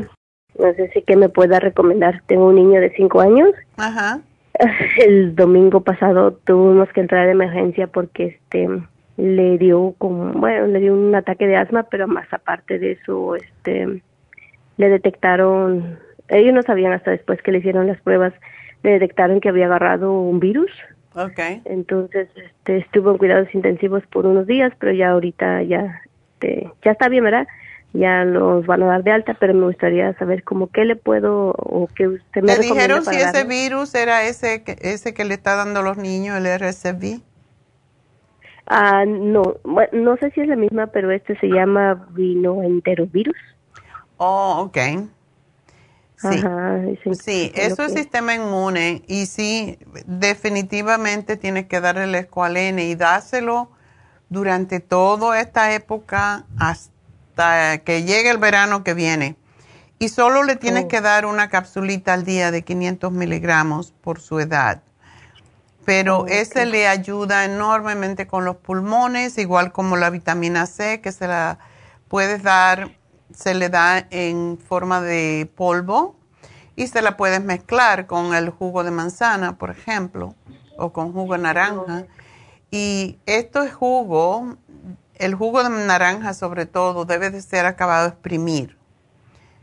No sé si que me pueda recomendar. Tengo un niño de cinco años. Ajá. El domingo pasado tuvimos que entrar de emergencia porque este le dio como, bueno, le dio un ataque de asma, pero más aparte de eso, este, le detectaron ellos no sabían hasta después que le hicieron las pruebas, le detectaron que había agarrado un virus. Okay. Entonces este, estuvo en cuidados intensivos por unos días, pero ya ahorita ya este, ya está bien, ¿verdad? Ya los van a dar de alta, pero me gustaría saber como qué le puedo o qué usted me ¿Le dijeron si ese virus era ese que, ese que le está dando a los niños, el RSV? Ah, no, bueno, no sé si es la misma, pero este se llama vinoenterovirus. Oh, ok. Sí. Ajá, Sí, que es lo eso es sistema inmune y sí, definitivamente tienes que darle el escualene y dárselo durante toda esta época hasta que llegue el verano que viene. Y solo le tienes Oh. que dar una capsulita al día de 500 miligramos por su edad. Pero Oh, ese le ayuda enormemente con los pulmones, igual como la vitamina C, que se la puedes dar, se le da en forma de polvo y se la puedes mezclar con el jugo de manzana, por ejemplo, o con jugo de naranja. Y esto es jugo, el jugo de naranja sobre todo debe de ser acabado de exprimir.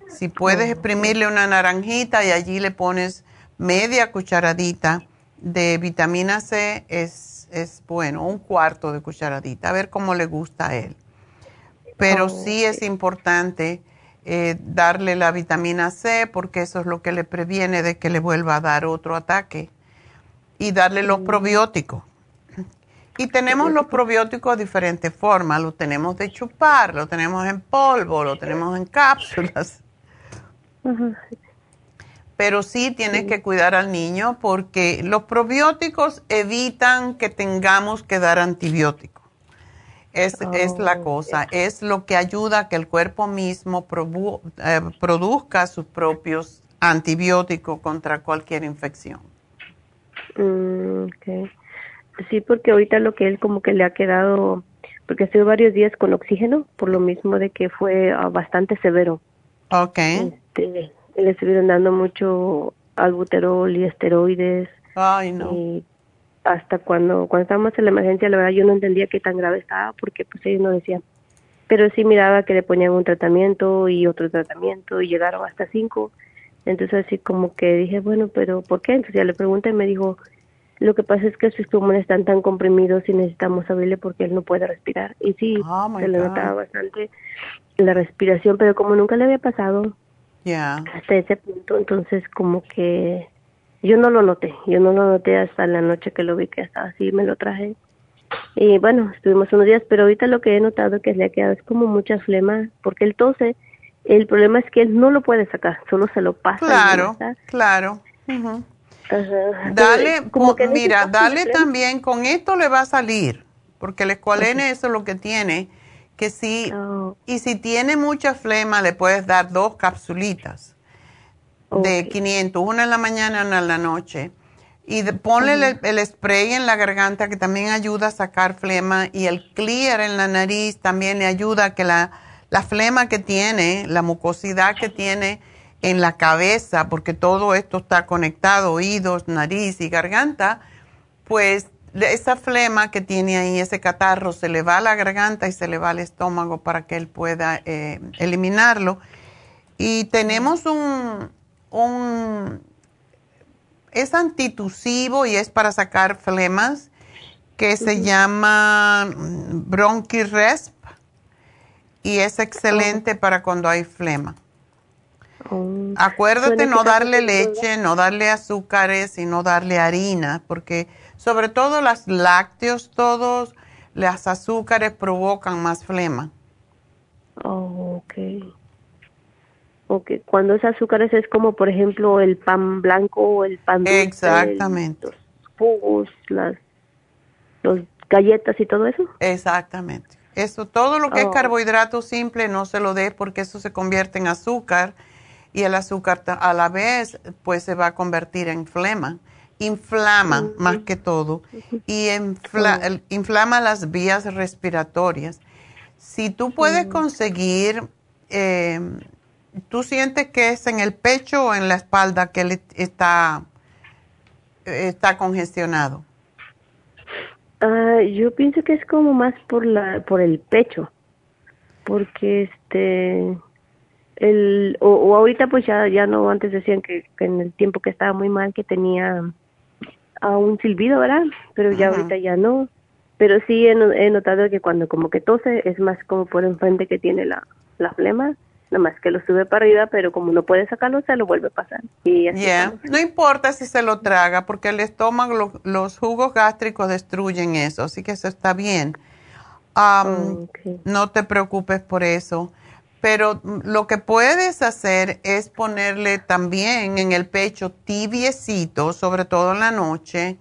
Si puedes exprimirle una naranjita y allí le pones media cucharadita de vitamina C, es, es bueno, un cuarto de cucharadita, a ver cómo le gusta a él. Pero sí es importante eh, darle la vitamina C porque eso es lo que le previene de que le vuelva a dar otro ataque. Y darle los probióticos. Y tenemos los probióticos de diferentes formas. Lo tenemos de chupar, lo tenemos en polvo, lo tenemos en cápsulas. Pero sí tienes que cuidar al niño porque los probióticos evitan que tengamos que dar antibióticos. Es, es la cosa, es lo que ayuda a que el cuerpo mismo eh, produzca sus propios antibióticos contra cualquier infección. Mm, okay. Sí, porque ahorita lo que él como que le ha quedado, porque estuvo varios días con oxígeno, por lo mismo de que fue ah, bastante severo. Ok. Este, le estuvieron dando mucho albuterol y esteroides. Ay, no. Y hasta cuando, cuando estábamos en la emergencia, la verdad yo no entendía qué tan grave estaba, porque pues ellos no decían. Pero sí miraba que le ponían un tratamiento y otro tratamiento y llegaron hasta cinco. Entonces así como que dije, bueno, pero ¿por qué? Entonces ya le pregunté y me dijo, lo que pasa es que sus pulmones están tan comprimidos y necesitamos abrirle porque él no puede respirar. Y sí, Oh, se le notaba bastante la respiración, pero como nunca le había pasado hasta ese punto, entonces como que yo no lo noté, yo no lo noté hasta la noche que lo vi que estaba así, me lo traje. Y bueno, estuvimos unos días, pero ahorita lo que he notado que le ha quedado es como mucha flema, porque él tose. El problema es que él no lo puede sacar, solo se lo pasa. Claro, está. Ajá. Dale, como que mira, dale también, con esto le va a salir, porque el escualene eso es lo que tiene, que si, Oh, y si tiene mucha flema, le puedes dar dos capsulitas de Ok. 500, una en la mañana y una en la noche. Y de- ponle el, el spray en la garganta que también ayuda a sacar flema y el clear en la nariz también le ayuda a que la, la flema que tiene, la mucosidad que tiene en la cabeza, porque todo esto está conectado, oídos, nariz y garganta, pues esa flema que tiene ahí, ese catarro, se le va a la garganta y se le va al estómago para que él pueda eh, eliminarlo. Y tenemos un, un, es antitusivo y es para sacar flemas, que se llama mm, Bronchiresp y es excelente para cuando hay flema. Oh. Acuérdate no ¿qué darle leche, no darle azúcares y no darle harina, porque sobre todo los lácteos, todos los azúcares provocan más flema. Oh, ok. Ok, cuando es azúcares es como, por ejemplo, el pan blanco o el pan dulce. Exactamente. Los jugos, las los galletas y todo eso. Exactamente. Eso, todo lo que es Oh. carbohidrato simple no se lo dé porque eso se convierte en azúcar y el azúcar a la vez pues se va a convertir en flema. Inflama más que todo y infla- inflama las vías respiratorias. Si tú puedes conseguir, eh, tú sientes que es en el pecho o en la espalda que él está, está congestionado. Ah, yo pienso que es como más por la por el pecho, porque este el o, o ahorita pues ya ya no antes decían que, que en el tiempo que estaba muy mal que tenía a un silbido, ¿verdad? Pero ya Ajá. ahorita ya no. pero sí he, no- he notado que cuando como que tose es más como por enfrente que tiene la, la flema, nada más que lo sube para arriba, pero como no puede sacarlo, se lo vuelve a pasar. Y así Yeah. No importa si se lo traga, porque el estómago, lo- los jugos gástricos destruyen eso, así que eso está bien. Am, No te preocupes por eso. Pero lo que puedes hacer es ponerle también en el pecho tibiecito, sobre todo en la noche.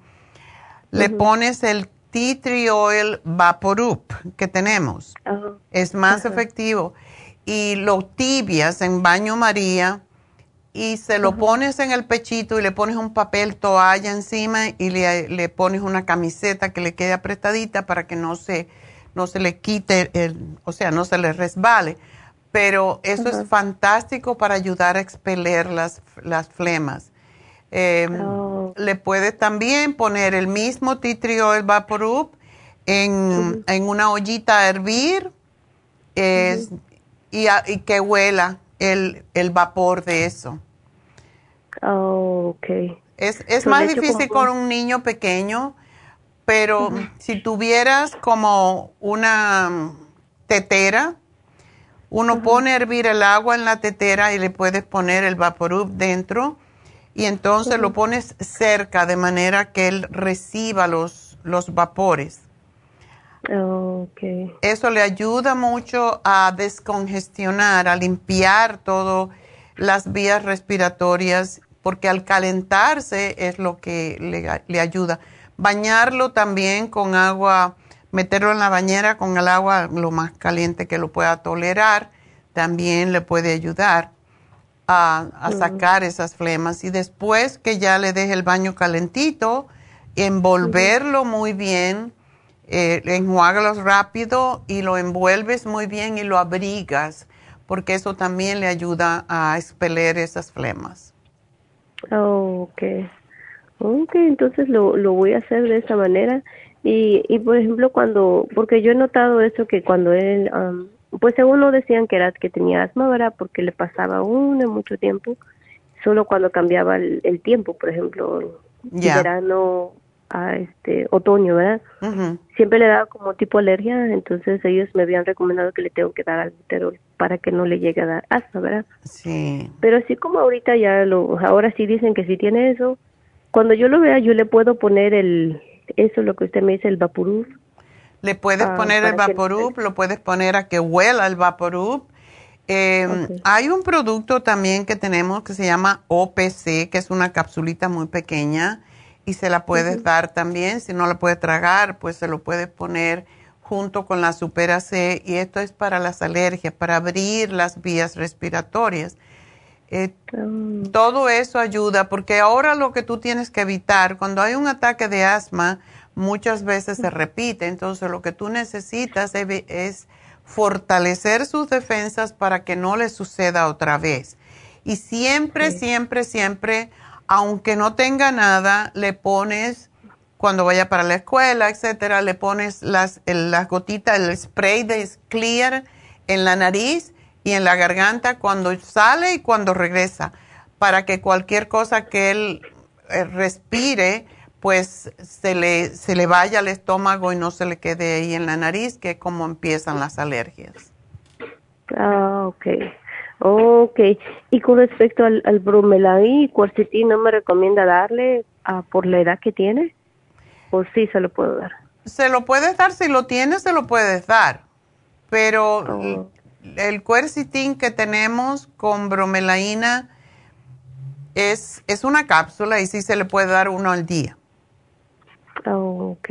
Le pones el tea tree oil Vaporup que tenemos. Es más efectivo. Y lo tibias en baño María y se lo pones en el pechito y le pones un papel toalla encima y le, le pones una camiseta que le quede apretadita para que no se, no se le quite, el, o sea, no se le resbale. Pero eso es fantástico para ayudar a expeler las, las flemas. Eh, Le puedes también poner el mismo tea tree oil Vaporub en, en una ollita a hervir y, a- y que huela el, el vapor de eso. Oh, ok. Es, es más difícil como- con un niño pequeño, pero si tuvieras como una tetera, uno pone a hervir el agua en la tetera y le puedes poner el vaporub dentro y entonces lo pones cerca de manera que él reciba los, los vapores. Oh, ok. Eso le ayuda mucho a descongestionar, a limpiar todas las vías respiratorias, porque al calentarse es lo que le, le ayuda. Bañarlo también con agua, meterlo en la bañera con el agua lo más caliente que lo pueda tolerar, también le puede ayudar a, a sacar esas flemas. Y después que ya le deje el baño calentito, envolverlo muy bien, eh, enjuágalos rápido y lo envuelves muy bien y lo abrigas, porque eso también le ayuda a expeler esas flemas. Oh, ok. Ok, entonces lo, lo voy a hacer de esa manera. Y, y por ejemplo, cuando, porque yo he notado eso que cuando él, am, pues según no decían que era que tenía asma, ¿verdad? Porque le pasaba uno mucho tiempo, solo cuando cambiaba el, el tiempo, por ejemplo, Ya. verano a este otoño, ¿verdad? Siempre le daba como tipo alergia, entonces ellos me habían recomendado que le tengo que dar albuterol para que no le llegue a dar asma, ¿verdad? Sí. Pero así como ahorita ya lo, ahora sí dicen que si tiene eso, cuando yo lo vea yo le puedo poner el, eso lo que usted me dice, el Vaporub. Le puedes Ah, poner el que- Vaporub, lo puedes poner a que huela el Vaporub. Eh, Hay un producto también que tenemos que se llama OPC, que es una capsulita muy pequeña y se la puedes dar también. Si no la puedes tragar, pues se lo puedes poner junto con la Supera C y esto es para las alergias, para abrir las vías respiratorias. Eh, Todo eso ayuda porque ahora lo que tú tienes que evitar, cuando hay un ataque de asma, muchas veces se repite, entonces lo que tú necesitas es, fortalecer sus defensas para que no le suceda otra vez. Y siempre, siempre, siempre, aunque no tenga nada, le pones, cuando vaya para la escuela, etcétera, le pones las, las gotitas, el spray de Clear en la nariz y en la garganta cuando sale y cuando regresa, para que cualquier cosa que él eh, respire, pues se le, se le vaya al estómago y no se le quede ahí en la nariz, que es como empiezan las alergias. Ah, ok. Ok. Y con respecto al, al bromelain y cuercetín, ¿no me recomienda darle ah, por la edad que tiene? ¿O sí se lo puedo dar? Se lo puedes dar, si lo tienes, se lo puedes dar. Pero l- el cuercitín que tenemos con bromelaína es, es una cápsula y sí se le puede dar uno al día. Ah, ok.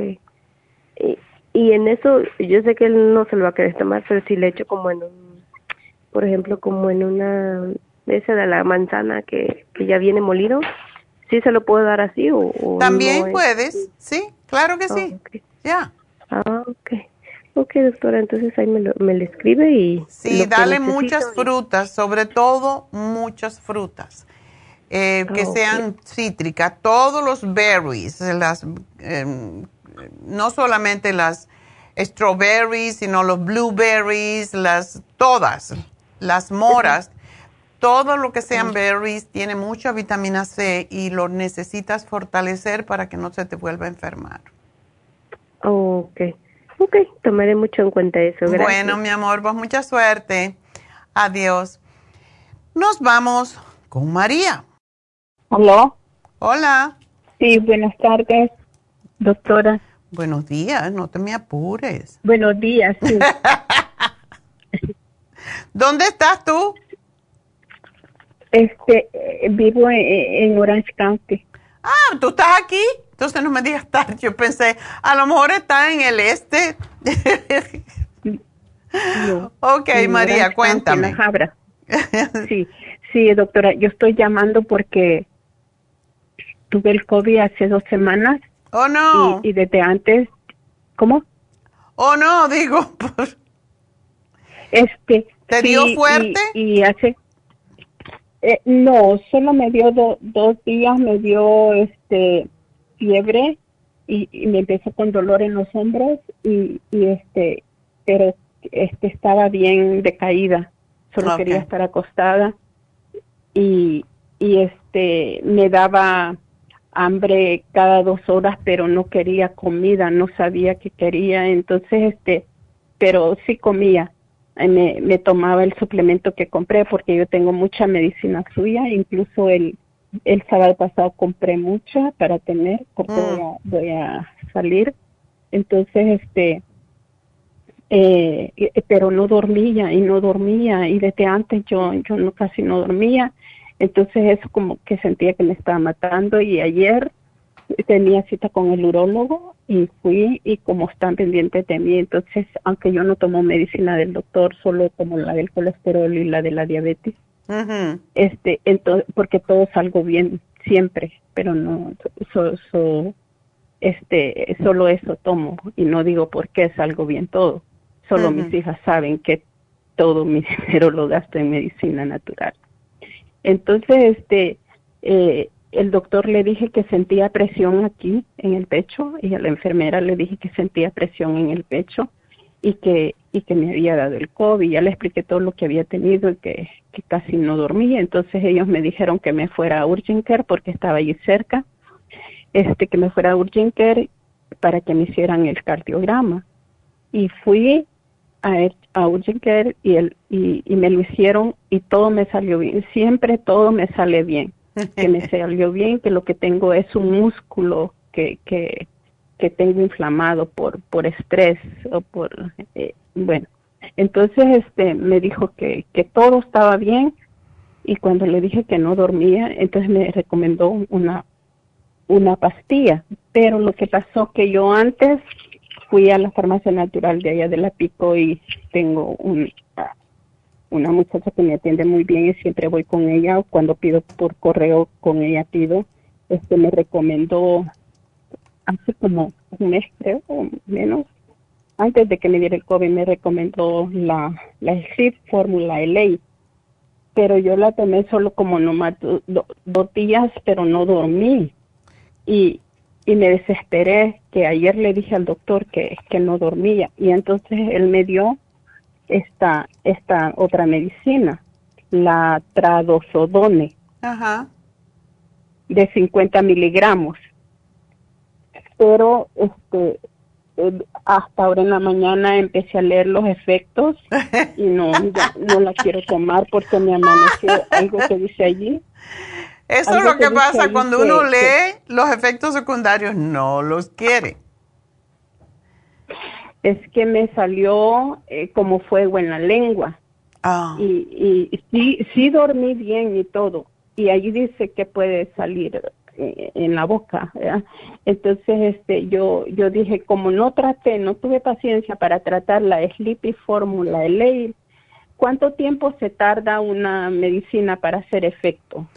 Y, y en eso, yo sé que él no se lo va a querer tomar, pero si le echo como en un, por ejemplo, como en una, esa de la manzana que, que ya viene molido, ¿sí se lo puedo dar así o, o También no puedes, sí, claro que sí. Ya. Ah, ok. Ok, doctora, entonces ahí me lo, me lo escribe y... Sí, dale muchas frutas, sobre todo muchas frutas, eh, que Ah, sean cítricas, todos los berries, las, em, no solamente las strawberries, sino los blueberries, las todas, las moras, todo lo que sean berries tiene mucha vitamina C y lo necesitas fortalecer para que no se te vuelva a enfermar. Ok. Ok, tomaré mucho en cuenta eso. Gracias. Bueno, mi amor, pues mucha suerte. Adiós. Nos vamos con María. ¿Aló? Hola. Sí, buenas tardes, doctora. Buenos días, no te me apures. Buenos días, sí. ¿Dónde estás tú? Este, eh, vivo en, en Orange County. Ah, ¿tú estás aquí? Entonces no me digas estar. Yo pensé, a lo mejor está en el este. No, ok, María, cuéntame. Sí, sí, doctora, yo estoy llamando porque tuve el COVID hace dos semanas. Oh, no. Y, y desde antes, ¿cómo? Oh, no, digo. Este. ¿Te sí, dio y- fuerte? Y, hace. eh, no, solo me dio do- dos días, me dio este fiebre y, y me empezó con dolor en los hombros y, y este, pero este estaba bien decaída, solo quería estar acostada y, y este me daba hambre cada dos horas, pero no quería comida, no sabía qué quería, entonces este, pero sí comía. Eh, Me, me tomaba el suplemento que compré porque yo tengo mucha medicina suya, incluso el, el sábado pasado compré mucha para tener porque Mm. voy, a, voy a salir. Entonces, este, eh, pero no dormía y no dormía y desde antes yo, yo no, casi no dormía. Entonces eso como que sentía que me estaba matando y ayer tenía cita con el urólogo y fui y como están pendientes de mí, entonces aunque yo no tomo medicina del doctor, solo tomo la del colesterol y la de la diabetes, Este, entonces porque todo salgo bien siempre, pero no, so, so- este, solo eso tomo y no digo por qué salgo bien todo, solo mis hijas saben que todo mi dinero lo gasto en medicina natural. Entonces, este, eh, el doctor le dije que sentía presión aquí en el pecho y a la enfermera le dije que sentía presión en el pecho y que y que me había dado el COVID. Ya le expliqué todo lo que había tenido y que, que casi no dormía. Entonces ellos me dijeron que me fuera a Urgent Care porque estaba allí cerca, este que me fuera a Urgent Care para que me hicieran el cardiograma. Y fui a, el- a Urgent Care y, el, y, y me lo hicieron y todo me salió bien. Siempre todo me sale bien. Que me salió bien, que lo que tengo es un músculo que, que, que tengo inflamado por, por estrés o por, eh, bueno. Entonces este me dijo que, que todo estaba bien y cuando le dije que no dormía, entonces me recomendó una, una pastilla. Pero lo que pasó que yo antes fui a la farmacia natural de allá de la Pico y tengo un, una muchacha que me atiende muy bien y siempre voy con ella. Cuando pido por correo con ella pido, este me recomendó hace como un mes creo o menos antes de que me diera el COVID me recomendó la la Sleep Fórmula LA pero yo la tomé solo como nomás do- do- dos días pero no dormí. Y y me desesperé que ayer le dije al doctor que, que no dormía. Y entonces él me dio esta esta otra medicina la tradosodone Ajá. de 50 miligramos pero este hasta ahora en la mañana empecé a leer los efectos y no ya no la quiero tomar porque me amaneció algo que dice allí Eso es lo que pasa cuando uno que- lee los efectos secundarios, no los quiere. es que me salió eh, como fuego en la lengua Ah. y, y sí sí dormí bien y todo y allí dice que puede salir en la boca ¿verdad? entonces este yo yo dije como no traté no tuve paciencia para tratar la Sleepy Fórmula LA ¿cuánto tiempo se tarda una medicina para hacer efecto?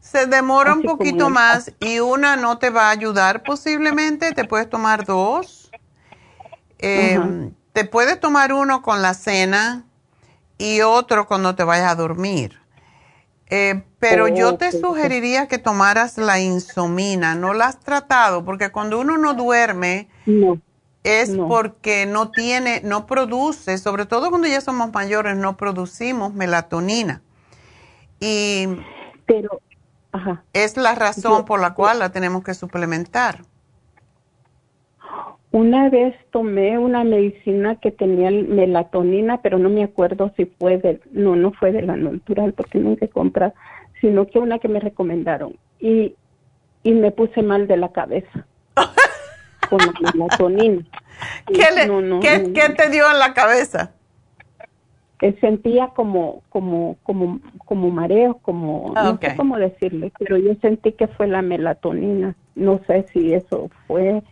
Se demora un Así poquito el- más y una no te va a ayudar posiblemente, te puedes tomar dos. Eh, Ajá. te puedes tomar uno con la cena y otro cuando te vayas a dormir. Eh, pero yo te sugeriría que tomaras la insomina, no la has tratado, porque cuando uno no duerme no es No. porque no tiene, no produce, sobre todo cuando ya somos mayores, no producimos melatonina. Y pero ajá es la razón Yo- por la cual la tenemos que suplementar. Una vez tomé una medicina que tenía melatonina, pero no me acuerdo si fue de, no, no fue de la natural porque nunca he comprado, sino que una que me recomendaron. Y, y me puse mal de la cabeza con la melatonina. ¿Qué, le, ¿qué, ¿Qué te dio en la cabeza? Eh, sentía como, como, como, como mareo, como, no sé cómo decirle, pero yo sentí que fue la melatonina. No sé si eso fue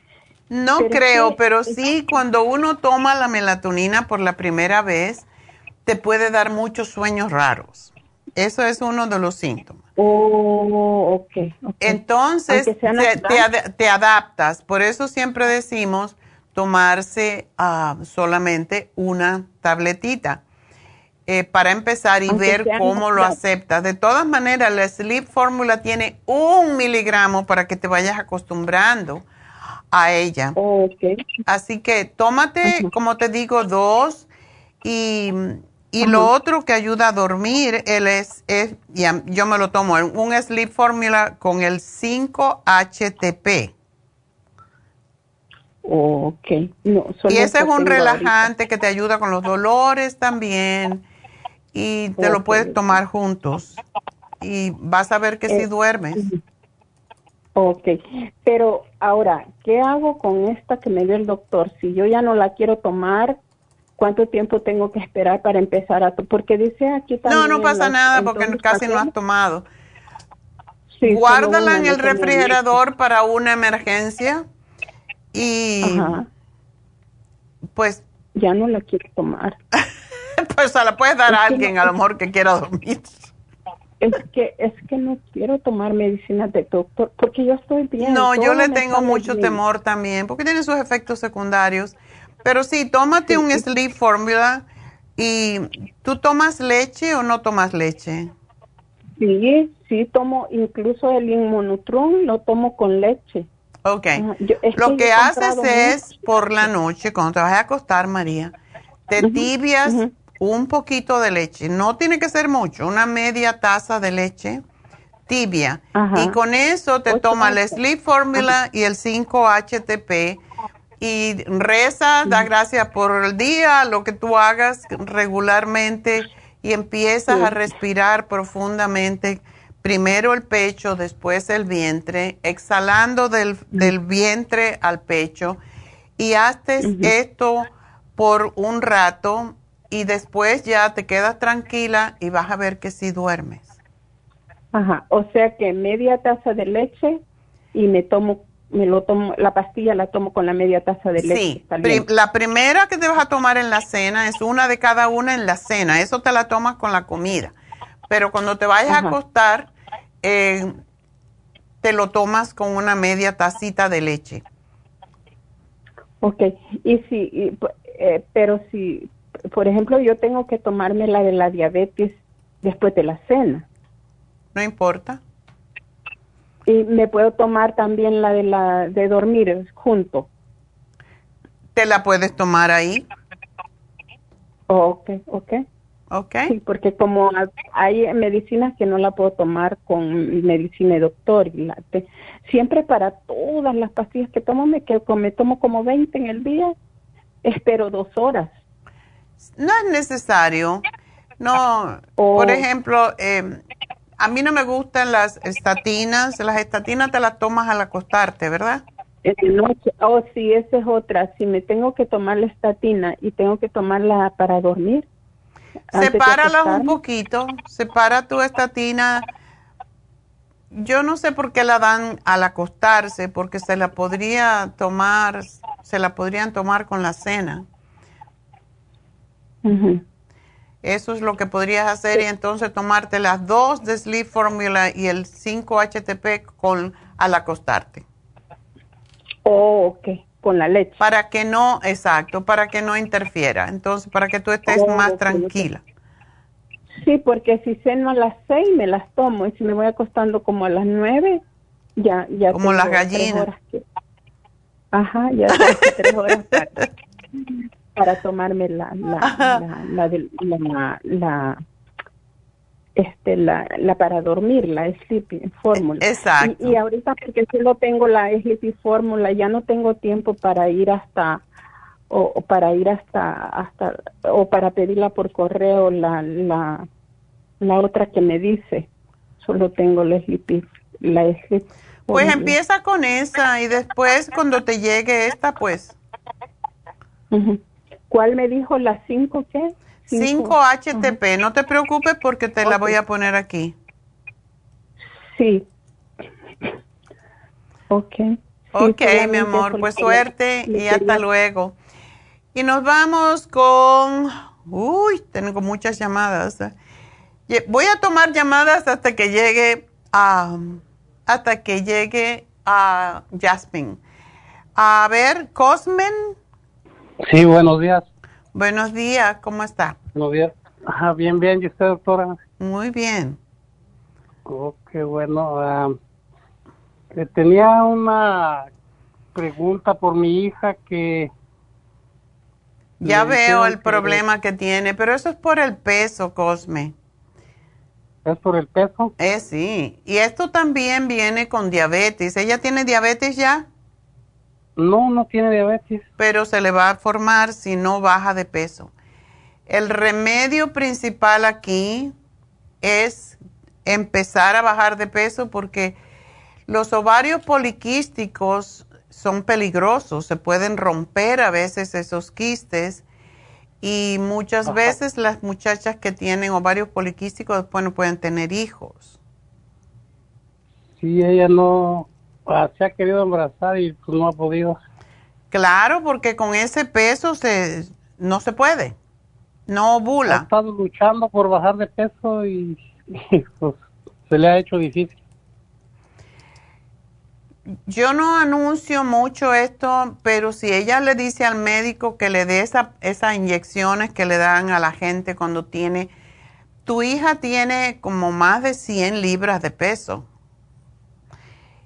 no creo, pero sí cuando uno toma la melatonina por la primera vez, te puede dar muchos sueños raros. Eso es uno de los síntomas. Oh, ok. Entonces te, adaptas. Por eso siempre decimos tomarse ah, solamente una tabletita eh, para empezar y ver cómo lo aceptas. De todas maneras, la Sleep Formula tiene un miligramo para que te vayas acostumbrando a ella. Así que tómate, como te digo, dos y, y lo otro que ayuda a dormir, él es, es yo me lo tomo, un Sleep Formula con el 5-HTP. Ok. y ese es un relajante que te ayuda con los dolores también y te lo puedes tomar juntos y vas a ver que si sí eh, duermes. Ok, pero ahora, ¿qué hago con esta que me dio el doctor? Si yo ya no la quiero tomar, ¿cuánto tiempo tengo que esperar para empezar a tomar? Porque dice aquí también... No, no pasa nada porque casi no has tomado. Guárdala en el refrigerador para una emergencia y pues... Ya no la quiero tomar. pues se la puedes dar a alguien a lo mejor que quiera dormir es que es que no quiero tomar medicinas de doctor porque yo estoy bien. No, yo le tengo mucho temor también porque tiene sus efectos secundarios. Pero sí, tómate un sleep formula y ¿tú tomas leche o no tomas leche? Sí, sí tomo incluso el inmunotron lo tomo con leche. Ok. lo que, haces es por la noche cuando te vas a acostar, María, te tibias un poquito de leche, no tiene que ser mucho, una media taza de leche tibia. Y con eso te toma la Sleep Formula y el 5-HTP y reza, da gracias por el día, lo que tú hagas regularmente y empiezas a respirar profundamente. Primero el pecho, después el vientre, exhalando del, del vientre al pecho. Y haces esto por un rato y después ya te quedas tranquila y vas a ver que sí duermes. Ajá, o sea que media taza de leche y me tomo, me lo tomo, la pastilla la tomo con la media taza de leche. Sí, la primera que te vas a tomar en la cena es una de cada una en la cena, eso te la tomas con la comida. Pero cuando te vayas a acostar, eh, te lo tomas con una media tacita de leche. Ok, y si, eh, pero si, por ejemplo, yo tengo que tomarme la de la diabetes después de la cena. No importa. Y me puedo tomar también la de la de dormir junto. ¿Te la puedes tomar ahí? ok, ok. Ok. Sí, porque como hay medicinas que no la puedo tomar con medicina de doctor. Y la siempre para todas las pastillas que tomo, me, que me tomo como 20 en el día, espero dos horas. No es necesario. No, por oh. ejemplo, eh, a mí no me gustan las estatinas. Las estatinas te las tomas al acostarte, ¿verdad? En noche. Oh, sí, esa es otra. Si me tengo que tomar la estatina y tengo que tomarla para dormir. Sepáralas un poquito. Separa tu estatina. Yo no sé por qué la dan al acostarse, porque se la podría tomar, se la podrían tomar con la cena. Eso es lo que podrías hacer y entonces tomarte las dos de Sleep Formula y el 5-HTP con, al acostarte. Oh, ok, con la leche. Para que no, exacto, para que no interfiera. Entonces, para que tú estés oh, más tranquila. Sí, porque si ceno a las 6 me las tomo y si me voy acostando como a las 9, ya, ya. Como las gallinas. Ajá, ya tres horas. Para tomarme la la, la, la, este la, la para dormir, la Sleepy Fórmula. Exacto. Y, ahorita porque solo tengo la Sleepy Fórmula, ya no tengo tiempo para ir hasta o, para ir hasta hasta o para pedirla por correo la la la otra que me dice. Solo tengo la Sleepy la Sleepy Pues empieza con esa y después cuando te llegue esta, pues. ¿Cuál me dijo la 5 qué? 5-HTP, no te preocupes porque te la voy a poner aquí. Sí. Ok. ok, mi amor, pues suerte y hasta luego. Y nos vamos con... Uy, tengo muchas llamadas. Voy a tomar llamadas hasta que llegue a... hasta que llegue a Jasmine. A ver, Cosmen. Sí, buenos días. Buenos días, ¿cómo está? Buenos días. Ajá, bien, bien. ¿Y usted, doctora? Muy bien. Oh, qué bueno. Ah, tenía una pregunta por mi hija que... Ya veo el problema que tiene, pero eso es por el peso, Cosme. ¿Es por el peso? Eh, sí. Y esto también viene con diabetes. ¿Ella tiene diabetes ya? No, no tiene diabetes. Pero se le va a formar si no baja de peso. El remedio principal aquí es empezar a bajar de peso porque los ovarios poliquísticos son peligrosos, se pueden romper a veces esos quistes y muchas veces las muchachas que tienen ovarios poliquísticos después no pueden tener hijos. Sí, ella no, se ha querido embarazar y pues, no ha podido. Claro, porque con ese peso se, no se puede, no ovula. Ha estado luchando por bajar de peso y, pues, se le ha hecho difícil. Yo no anuncio mucho esto, pero si ella le dice al médico que le dé esa, esas inyecciones que le dan a la gente cuando tiene, tu hija tiene como más de 100 libras de peso.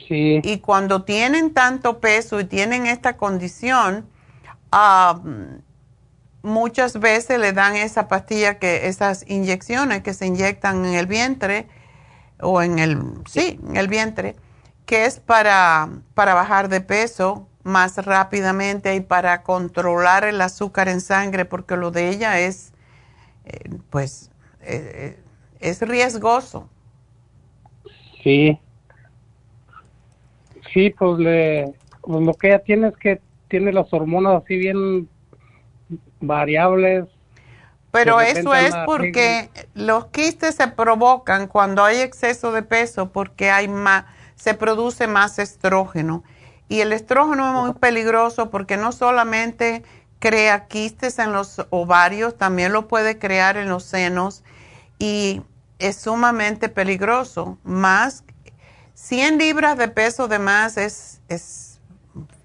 Y cuando tienen tanto peso y tienen esta condición, muchas veces le dan esa pastilla, que esas inyecciones que se inyectan en el vientre o en el, sí, en el vientre, que es para, para bajar de peso más rápidamente y para controlar el azúcar en sangre, porque lo de ella es, eh, pues, eh, eh, es riesgoso. Sí, Sí, pues, le, pues, lo que ella tiene es que tiene las hormonas así bien variables. Pero eso es porque los quistes se provocan cuando hay exceso de peso porque hay más, se produce más estrógeno. Y el estrógeno es muy peligroso porque no solamente crea quistes en los ovarios, también lo puede crear en los senos y es sumamente peligroso, más 100 libras de peso de más es, es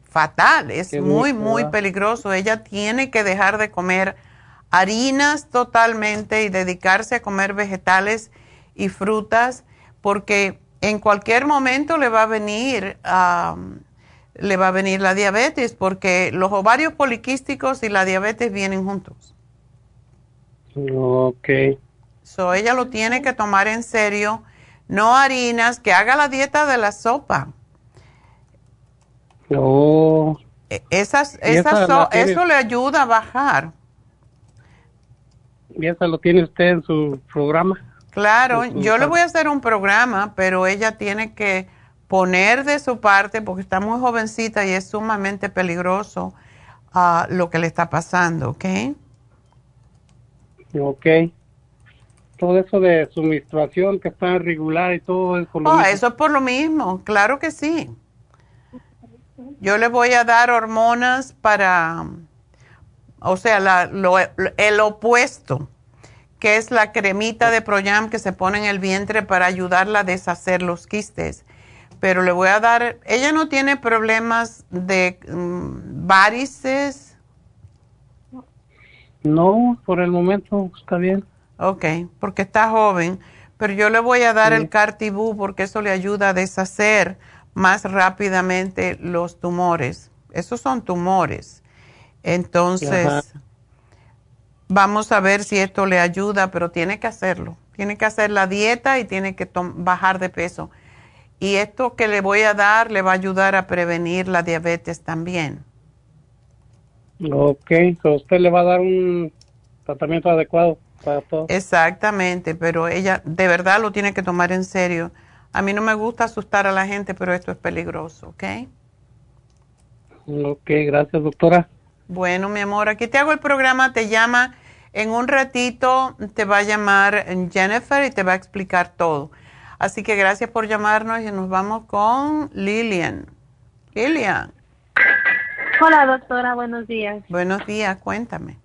fatal, es muy, muy peligroso. Ella tiene que dejar de comer harinas totalmente y dedicarse a comer vegetales y frutas porque en cualquier momento le va a venir le va a venir la diabetes porque los ovarios poliquísticos y la diabetes vienen juntos. Ok. So ella lo tiene que tomar en serio no harinas, que haga la dieta de la sopa. Esas, esas eso le ayuda a bajar. ¿Y eso lo tiene usted en su programa? Claro, yo le voy a hacer un programa, pero ella tiene que poner de su parte porque está muy jovencita y es sumamente peligroso ah, lo que le está pasando, ¿ok? Ok todo eso de su menstruación que está irregular y todo es por lo oh, Eso es por lo mismo, claro que sí. Yo le voy a dar hormonas para, o sea, la, el opuesto, que es la cremita de Proyam que se pone en el vientre para ayudarla a deshacer los quistes. Pero le voy a dar, ella no tiene problemas de mm, varices. No, por el momento está bien. Ok, porque está joven, pero yo le voy a dar el Cartibú porque eso le ayuda a deshacer más rápidamente los tumores. Esos son tumores. Entonces, Vamos a ver si esto le ayuda, pero tiene que hacerlo. Tiene que hacer la dieta y tiene que bajar de peso. Y esto que le voy a dar le va a ayudar a prevenir la diabetes también. Ok, usted le va a dar un tratamiento adecuado Exactamente, pero ella de verdad lo tiene que tomar en serio. A mí no me gusta asustar a la gente, pero esto es peligroso, ¿ok? Ok, gracias, doctora. Bueno, mi amor, aquí te hago el programa, te llama en un ratito, te va a llamar Jennifer y te va a explicar todo. Así que gracias por llamarnos y nos vamos con Lilian. Lilian. Hola, doctora, buenos días. Buenos días, cuéntame.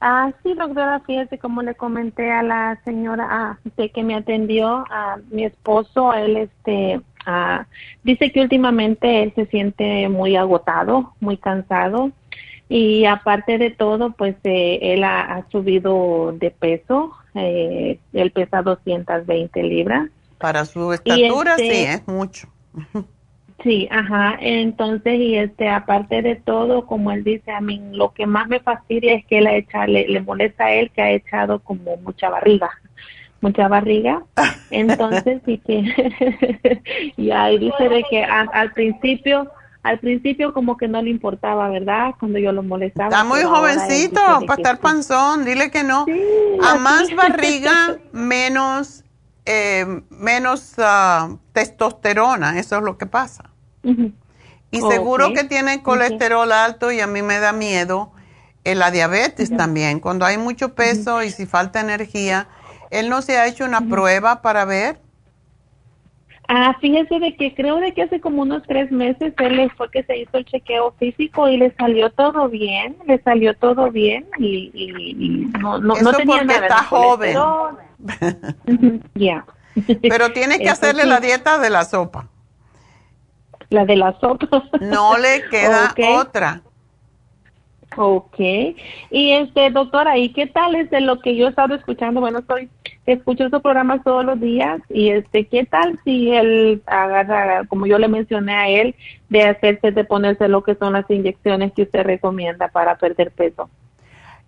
Ah, sí, doctora, fíjese como le comenté a la señora ah, de que me atendió, a mi esposo, él este ah, dice que últimamente él se siente muy agotado, muy cansado y aparte de todo, pues eh, él ha, subido de peso, eh, él pesa 220 libras. Para su estatura, sí, este es mucho. Sí, ajá. Entonces, y este, aparte de todo, como él dice, a mí lo que más me fastidia es que él ha echado, le, molesta a él que ha echado como mucha barriga, mucha barriga. Entonces, y que, y ahí dice de que al principio, al principio como que no le importaba, ¿verdad? Cuando yo lo molestaba. Está muy jovencito para estar panzón, dile que no. a más barriga, menos, eh, menos uh, testosterona, eso es lo que pasa. Y seguro que tiene colesterol alto y a mí me da miedo eh, la diabetes también. Cuando hay mucho peso y si falta energía, ¿él no se ha hecho una prueba para ver? Ah, fíjese de que creo de que hace como unos tres meses él fue que se hizo el chequeo físico y le salió todo bien, le salió todo bien y, no, no, Eso no tenía porque está joven. Ya. Pero tiene que hacerle la dieta de la sopa la de las sopa. No le queda otra. Ok. Y este, doctora, ¿y qué tal es de lo que yo he estado escuchando? Bueno, estoy, escucho esos programas todos los días y este, ¿qué tal si él agarra, como yo le mencioné a él, de hacerse, de ponerse lo que son las inyecciones que usted recomienda para perder peso?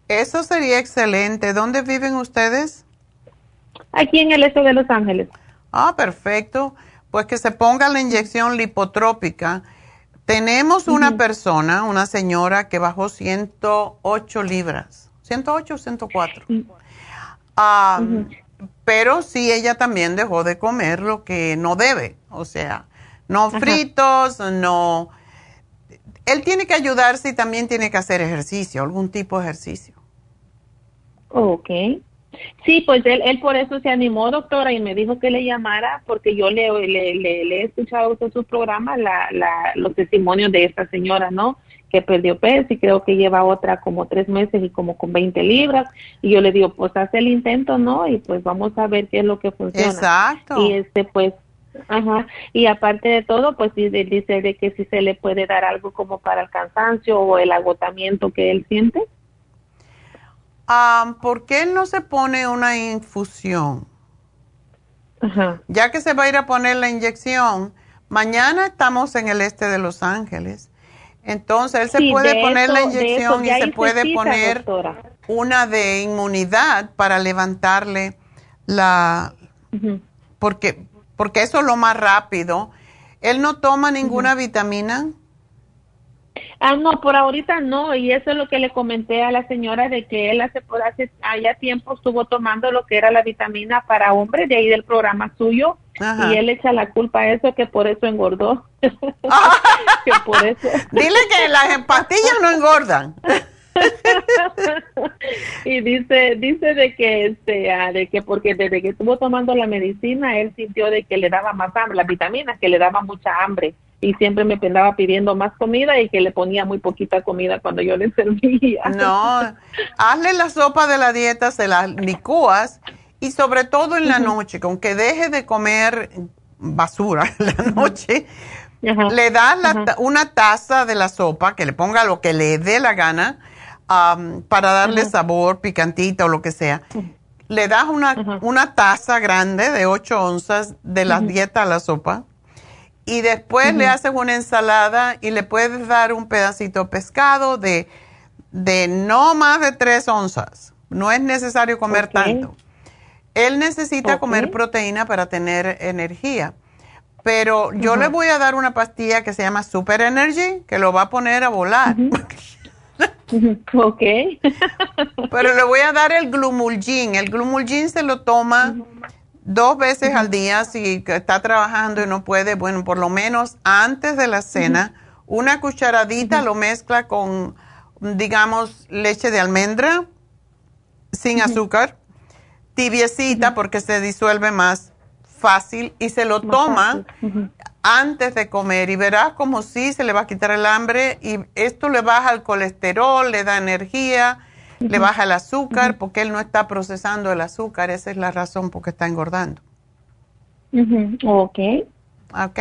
Eso sería excelente. ¿Dónde viven ustedes? Aquí en el este de Los Ángeles. Ah, perfecto pues que se ponga la inyección lipotrópica. Tenemos una persona, una señora que bajó 108 libras, 108 o 104. Pero sí, ella también dejó de comer lo que no debe, o sea, no fritos, no... Él tiene que ayudarse y también tiene que hacer ejercicio, algún tipo de ejercicio. Ok. Sí, pues él, él por eso se animó, doctora, y me dijo que le llamara porque yo le, le, le, he escuchado su programa la, la, los testimonios de esta señora, ¿no? Que perdió peso y creo que lleva otra como tres meses y como con 20 libras. Y yo le digo, pues haz el intento, ¿no? Y pues vamos a ver qué es lo que funciona. Exacto. Y este, pues, Ajá, y aparte de todo, pues dice de que si se le puede dar algo como para el cansancio o el agotamiento que él siente. ¿Por qué no se pone una infusión? Ya que se va a ir a poner la inyección, mañana estamos en el este de Los Ángeles. Entonces, él se puede poner la inyección y se puede poner una de inmunidad para levantarle la... porque, porque eso es lo más rápido. ¿Él no toma ninguna vitamina? Ah, no, por ahorita no, y eso es lo que le comenté a la señora de que él hace, hace allá tiempo estuvo tomando lo que era la vitamina para hombres de ahí del programa suyo y él echa la culpa a eso que por eso engordó. que por eso. Dile que las pastillas no engordan. y dice dice de que este ah, de que porque desde que estuvo tomando la medicina él sintió de que le daba más hambre las vitaminas que le daba mucha hambre y siempre me andaba pidiendo más comida y que le ponía muy poquita comida cuando yo le servía. No, hazle la sopa de la dieta, se la licúas y sobre todo en la noche, con que deje de comer basura en la noche, le das una taza de la sopa, que le ponga lo que le dé la gana, para darle sabor, picantita o lo que sea. Le das una, una taza grande de 8 onzas de la dieta a la sopa y después le haces una ensalada y le puedes dar un pedacito de pescado, de, de no más de tres onzas. No es necesario comer tanto. Él necesita comer proteína para tener energía. Pero yo le voy a dar una pastilla que se llama Super Energy, que lo va a poner a volar. ok. Pero le voy a dar el Glumulgin. El Glumulgin se lo toma dos veces al día si está trabajando y no puede. Bueno, por lo menos antes de la cena, una cucharadita lo mezcla con, digamos, leche de almendra sin azúcar, tibiecita porque se disuelve más fácil y se lo toma antes de comer y verás como si se le va a quitar el hambre y esto le baja el colesterol, le da energía, le baja el azúcar porque él no está procesando el azúcar, esa es la razón por qué está engordando. Ok. Ok.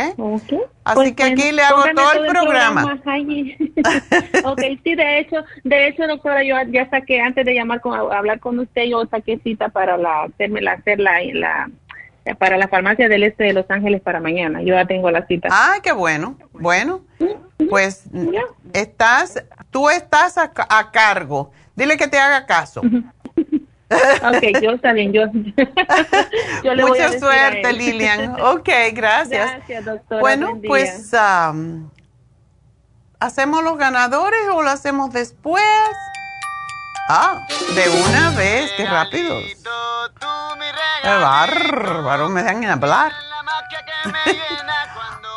Así pues que aquí le hago todo el programa. ok, sí, de hecho, de hecho, doctora, yo ya saqué, antes de llamar con, hablar con usted, yo saqué cita para la, hacerme la, hacer la, la para la farmacia del este de Los Ángeles para mañana. Yo ya tengo la cita. Ah, qué bueno. Bueno, pues estás, tú estás a, cargo. Dile que te haga caso. ok, yo también, yo, yo le Mucha suerte, Lilian. Ok, gracias. Gracias, doctora. Bueno, pues, ¿hacemos los ganadores o lo hacemos después? Ah, de una vez, qué rápido. Qué bárbaro, me dejan hablar.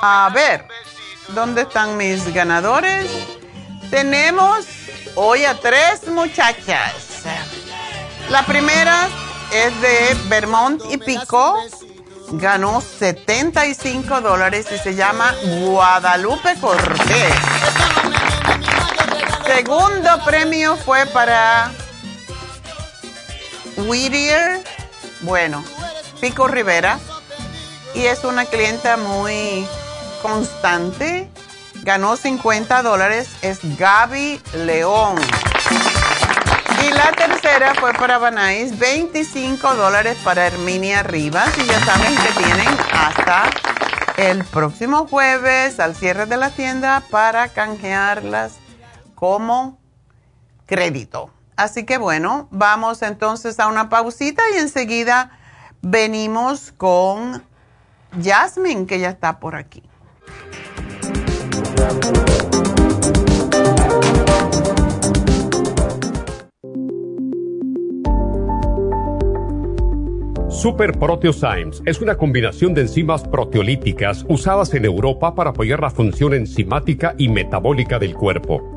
a ver, ¿dónde están mis ganadores? Tenemos hoy a tres muchachas. La primera es de Vermont y Pico. Ganó 75 dólares y se llama Guadalupe Cortés. Segundo premio fue para Whittier, bueno, Pico Rivera, y es una clienta muy constante. Ganó 50 dólares, es Gaby León. Y la tercera fue para Banais, 25 dólares para Herminia Rivas. Y ya saben que tienen hasta el próximo jueves al cierre de la tienda para canjearlas como crédito. Así que bueno, vamos entonces a una pausita y enseguida venimos con Jasmine, que ya está por aquí. Super Proteosymes es una combinación de enzimas proteolíticas usadas en Europa para apoyar la función enzimática y metabólica del cuerpo.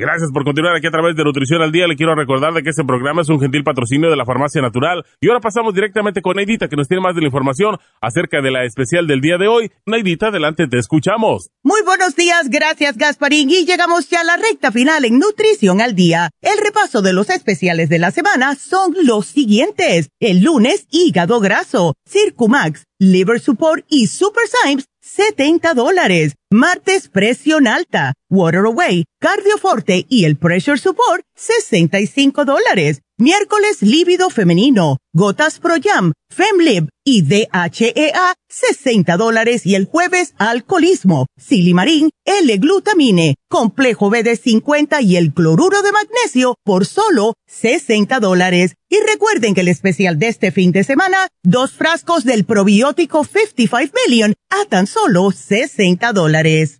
Gracias por continuar aquí a través de Nutrición al Día. Le quiero recordar de que este programa es un gentil patrocinio de la Farmacia Natural. Y ahora pasamos directamente con Neidita, que nos tiene más de la información acerca de la especial del día de hoy. Neidita, adelante, te escuchamos. Muy buenos días, gracias Gasparín. Y llegamos ya a la recta final en Nutrición al Día. El repaso de los especiales de la semana son los siguientes. El lunes, hígado graso, Circumax, Liver Support y Super Symes 70 dólares. Martes, presión alta, Water Away, Cardioforte y el Pressure Support, 65 dólares. Miércoles, líbido femenino, Gotas Pro Jam, FemLib y DHEA, 60 dólares. Y el jueves, alcoholismo, Silimarín, L-glutamine, Complejo BD50 y el cloruro de magnesio por solo 60 dólares. Y recuerden que el especial de este fin de semana, dos frascos del probiótico 55 Million a tan solo 60 dólares.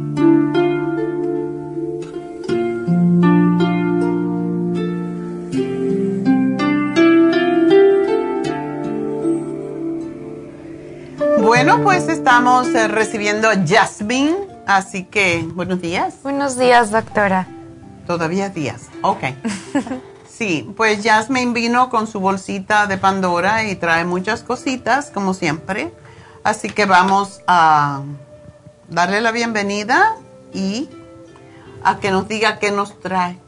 Bueno, pues estamos eh, recibiendo a Jasmine, así que buenos días. Buenos días, doctora. Todavía días, ok. sí, pues Jasmine vino con su bolsita de Pandora y trae muchas cositas, como siempre. Así que vamos a darle la bienvenida y a que nos diga qué nos trae.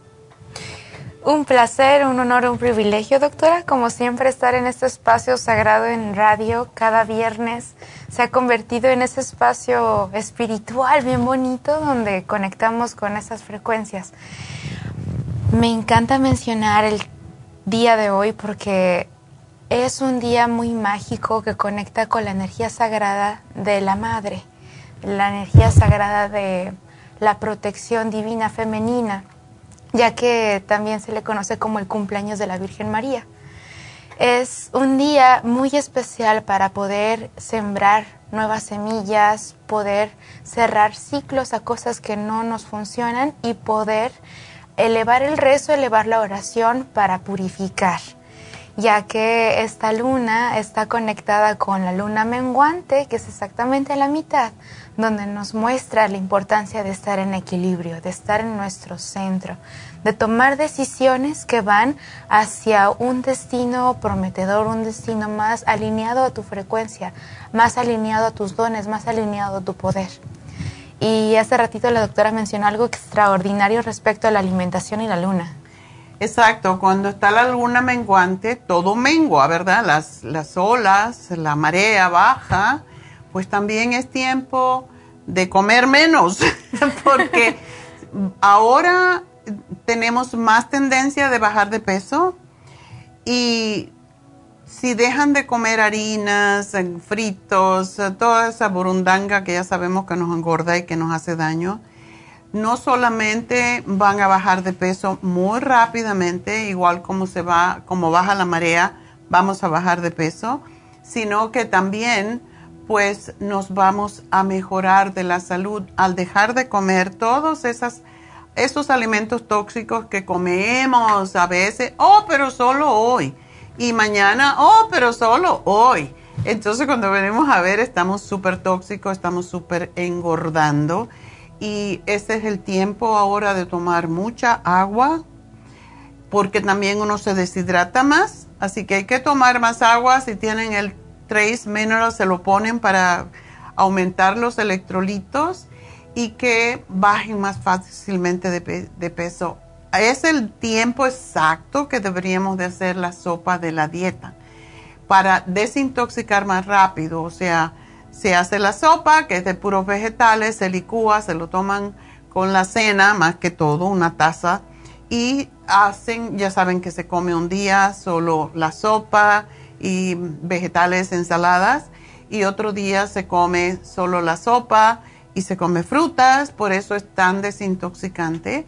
Un placer, un honor, un privilegio, doctora. Como siempre, estar en este espacio sagrado en radio cada viernes se ha convertido en ese espacio espiritual bien bonito donde conectamos con esas frecuencias. Me encanta mencionar el día de hoy porque es un día muy mágico que conecta con la energía sagrada de la madre, la energía sagrada de la protección divina femenina ya que también se le conoce como el cumpleaños de la Virgen María. Es un día muy especial para poder sembrar nuevas semillas, poder cerrar ciclos a cosas que no nos funcionan y poder elevar el rezo, elevar la oración para purificar, ya que esta luna está conectada con la luna menguante, que es exactamente la mitad, donde nos muestra la importancia de estar en equilibrio, de estar en nuestro centro, de tomar decisiones que van hacia un destino prometedor, un destino más alineado a tu frecuencia, más alineado a tus dones, más alineado a tu poder. Y hace ratito la doctora mencionó algo extraordinario respecto a la alimentación y la luna. Exacto, cuando está la luna menguante, todo mengua, ¿verdad? Las, las olas, la marea baja, pues también es tiempo de comer menos, porque ahora tenemos más tendencia de bajar de peso y si dejan de comer harinas, eh, fritos, eh, toda esa burundanga que ya sabemos que nos engorda y que nos hace daño, no solamente van a bajar de peso muy rápidamente, igual como se va, como baja la marea, vamos a bajar de peso, sino que también pues nos vamos a mejorar de la salud al dejar de comer todos esos alimentos tóxicos que comemos a veces, oh, pero solo hoy, y mañana, oh, pero solo hoy. Entonces cuando venimos a ver estamos súper tóxicos, estamos súper engordando. Y este es el tiempo ahora de tomar mucha agua porque también uno se deshidrata más, así que hay que tomar más agua si tienen el Trace Minerals se lo ponen para aumentar los electrolitos y que bajen más fácilmente de, peso. Es el tiempo exacto que deberíamos de hacer la sopa de la dieta para desintoxicar más rápido. O sea, se hace la sopa que es de puros vegetales, se licúa, se lo toman con la cena, más que todo, una taza, y hacen, ya saben que se come un día solo la sopa y vegetales, ensaladas, y otro día se come solo la sopa y se come frutas, por eso es tan desintoxicante.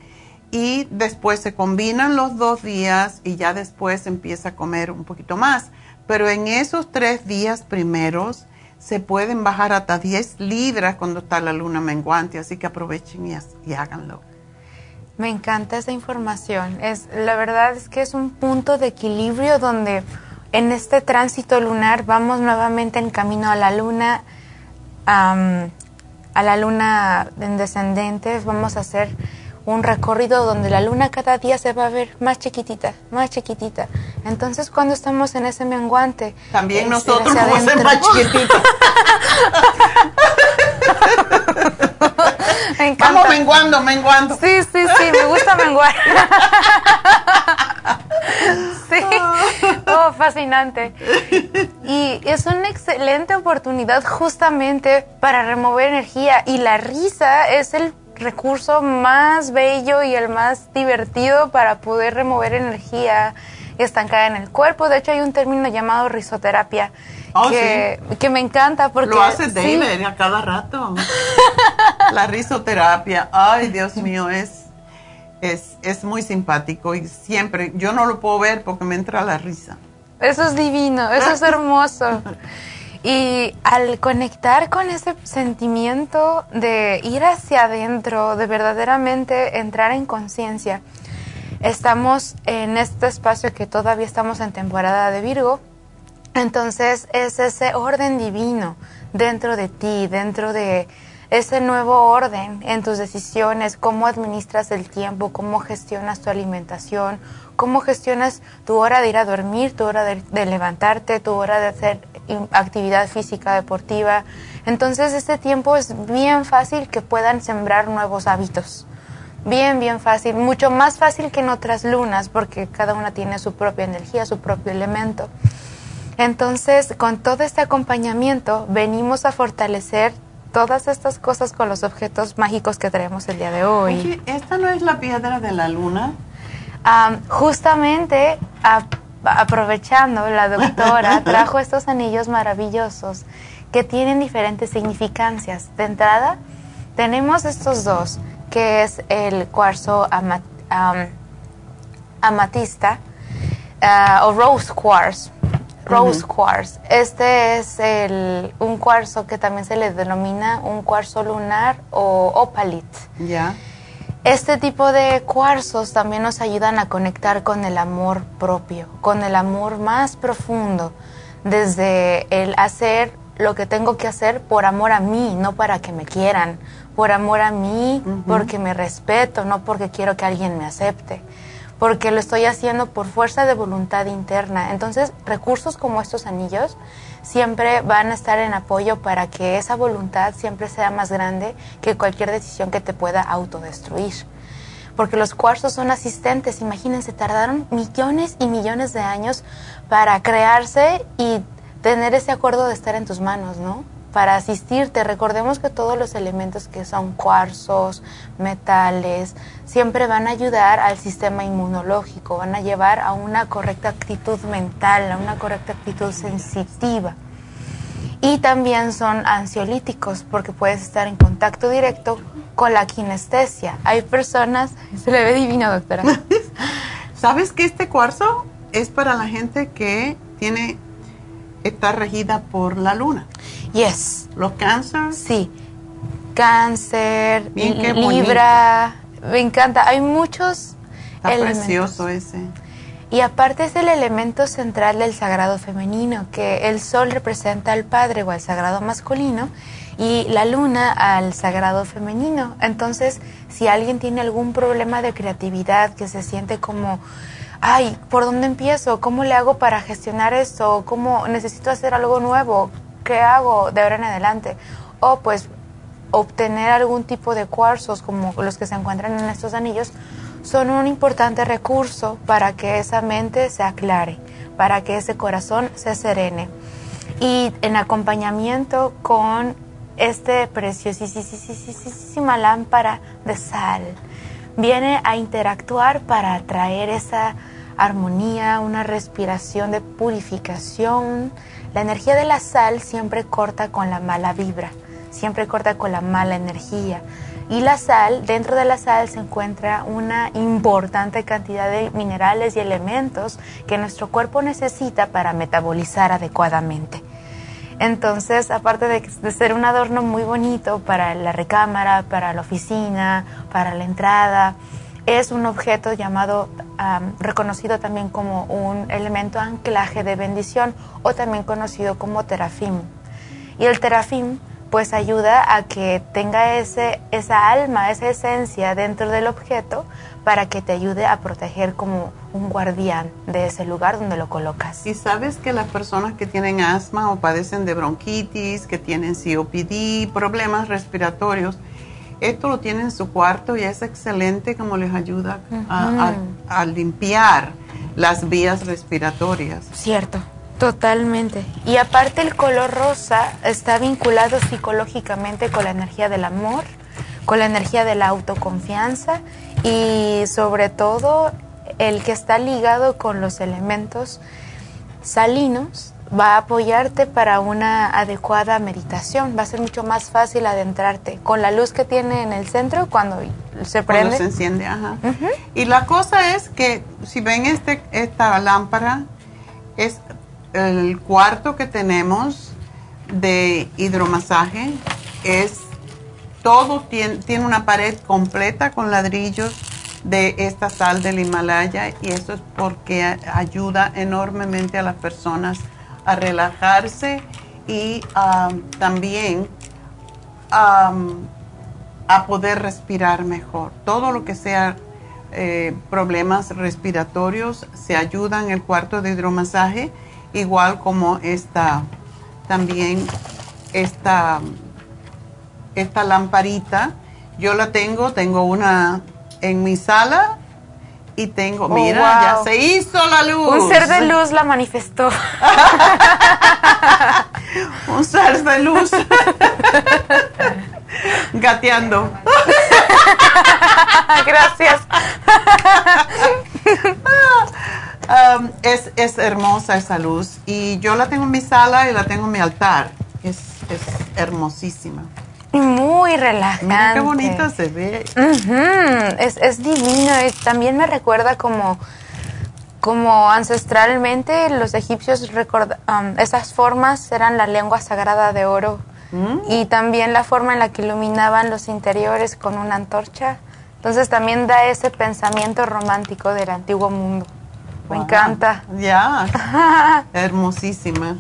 y después se combinan los dos días y ya después empieza a comer un poquito más. Pero en esos tres días primeros se pueden bajar hasta 10 libras cuando está la luna menguante, así que aprovechen y, y háganlo. Me encanta esa información. Es, la verdad es que es un punto de equilibrio donde en este tránsito lunar vamos nuevamente en camino a la luna, a la luna en descendentes, vamos a hacer un recorrido donde la luna cada día se va a ver más chiquitita, más chiquitita. Entonces, cuando estamos en ese menguante, también nosotros vamos a ser más chiquititos. Vamos menguando, menguando. Sí, sí, sí, me gusta menguar. sí, oh, fascinante. Y es una excelente oportunidad justamente para remover energía y la risa es el recurso más bello y el más divertido para poder remover energía estancada en el cuerpo. De hecho, hay un término llamado risoterapia oh, que, que, me encanta porque... Lo hace David a cada rato. La risoterapia. Ay, Dios mío, es, es, es muy simpático y siempre, yo no lo puedo ver porque me entra la risa. Eso es divino, eso es hermoso. Y al conectar con ese sentimiento de ir hacia adentro, de verdaderamente entrar en conciencia, estamos en este espacio que todavía estamos en temporada de Virgo, entonces es ese orden divino dentro de ti, dentro de ese nuevo orden en tus decisiones, cómo administras el tiempo, cómo gestionas tu alimentación, cómo gestionas tu hora de ir a dormir, tu hora de, levantarte, tu hora de hacer actividad física deportiva. Entonces este tiempo es bien fácil que puedan sembrar nuevos hábitos. Bien, bien fácil, mucho más fácil que en otras lunas porque cada una tiene su propia energía, su propio elemento. Entonces, con todo este acompañamiento, venimos a fortalecer todas estas cosas con los objetos mágicos que traemos el día de hoy. ¿esta no es la piedra de la luna? justamente, aprovechando, la doctora trajo estos anillos maravillosos que tienen diferentes significancias. De entrada, tenemos estos dos, que es el cuarzo amatista ah, o rose quartz. Rose quartz. Este es el, un cuarzo que también se le denomina un cuarzo lunar o opalit. Ya. Este tipo de cuarzos también nos ayudan a conectar con el amor propio, con el amor más profundo, desde el hacer lo que tengo que hacer por amor a mí, no para que me quieran, por amor a mí, porque me respeto, no porque quiero que alguien me acepte, porque lo estoy haciendo por fuerza de voluntad interna. Entonces, recursos como estos anillos siempre van a estar en apoyo para que esa voluntad siempre sea más grande que cualquier decisión que te pueda autodestruir. Porque los cuarzos son asistentes, imagínense, tardaron millones y millones de años para crearse y tener ese acuerdo de estar en tus manos, ¿no? Para asistirte, recordemos que todos los elementos que son cuarzos, metales, siempre van a ayudar al sistema inmunológico, van a llevar a una correcta actitud mental, a una correcta actitud sensitiva. Y también son ansiolíticos porque puedes estar en contacto directo con la kinestesia. Hay personas, se le ve divino, doctora. ¿Sabes que este cuarzo es para la gente que tiene está regida por la luna? Yes. ¿Los cánceres? Sí. Cáncer, Libra, me encanta. Hay muchos Está precioso ese. Y aparte es el elemento central del sagrado femenino, que el sol representa al padre o al sagrado masculino y la luna al sagrado femenino. Entonces, si alguien tiene algún problema de creatividad, que se siente como, ay, ¿por dónde empiezo? ¿Cómo le hago para gestionar esto? ¿Cómo necesito hacer algo nuevo? ¿Qué hago de ahora en adelante? O pues obtener algún tipo de cuarzos como los que se encuentran en estos anillos son un importante recurso para que esa mente se aclare, para que ese corazón se serene. Y en acompañamiento con este preciosísima lámpara de sal, viene a interactuar para traer esa armonía, una respiración de purificación. La energía de la sal siempre corta con la mala vibra siempre corta con la mala energía. Y la sal, dentro de la sal se encuentra una importante cantidad de minerales y elementos que nuestro cuerpo necesita para metabolizar adecuadamente. Entonces, aparte de, ser un adorno muy bonito para la recámara, para la oficina, para la entrada, es un objeto llamado, reconocido también como un elemento anclaje de bendición o también conocido como terafim. Y el terafim pues ayuda a que tenga ese, esa alma, esa esencia dentro del objeto para que te ayude a proteger como un guardián de ese lugar donde lo colocas. Y sabes que las personas que tienen asma o padecen de bronquitis, que tienen COPD, problemas respiratorios, esto lo tienen en su cuarto y es excelente como les ayuda a limpiar las vías respiratorias. Cierto. Totalmente. Y aparte el color rosa está vinculado psicológicamente con la energía del amor, con la energía de la autoconfianza y sobre todo el que está ligado con los elementos salinos va a apoyarte para una adecuada meditación. Va a ser mucho más fácil adentrarte con la luz que tiene en el centro cuando se prende. Cuando se enciende, ajá. Y la cosa es que si ven este, esta lámpara, es el cuarto que tenemos de hidromasaje es todo tiene, tiene, una pared completa con ladrillos de esta sal del Himalaya y eso es porque ayuda enormemente a las personas a relajarse y también a poder respirar mejor. Todo lo que sea eh, problemas respiratorios se ayuda en el cuarto de hidromasaje igual como esta, también esta, esta lamparita. Yo la tengo, tengo una en mi sala y tengo, oh, mira, ya se hizo la luz. Un ser de luz la manifestó. Un ser de luz. Gateando. Gracias. Um, es, es, hermosa esa luz y yo la tengo en mi sala y la tengo en mi altar. Es, es hermosísima. Muy relajante. Mira qué bonita se ve. es, es divino y también me recuerda como, como ancestralmente los egipcios um, esas formas eran la lengua sagrada de oro mm. y también la forma en la que iluminaban los interiores con una antorcha. Entonces también da ese pensamiento romántico del antiguo mundo. Me encanta. Ya, hermosísima.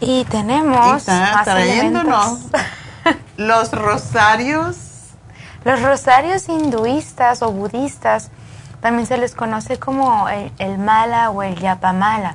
Y tenemos trayéndonos los rosarios. Los rosarios hinduistas o budistas también se les conoce como el, mala o el yapamala.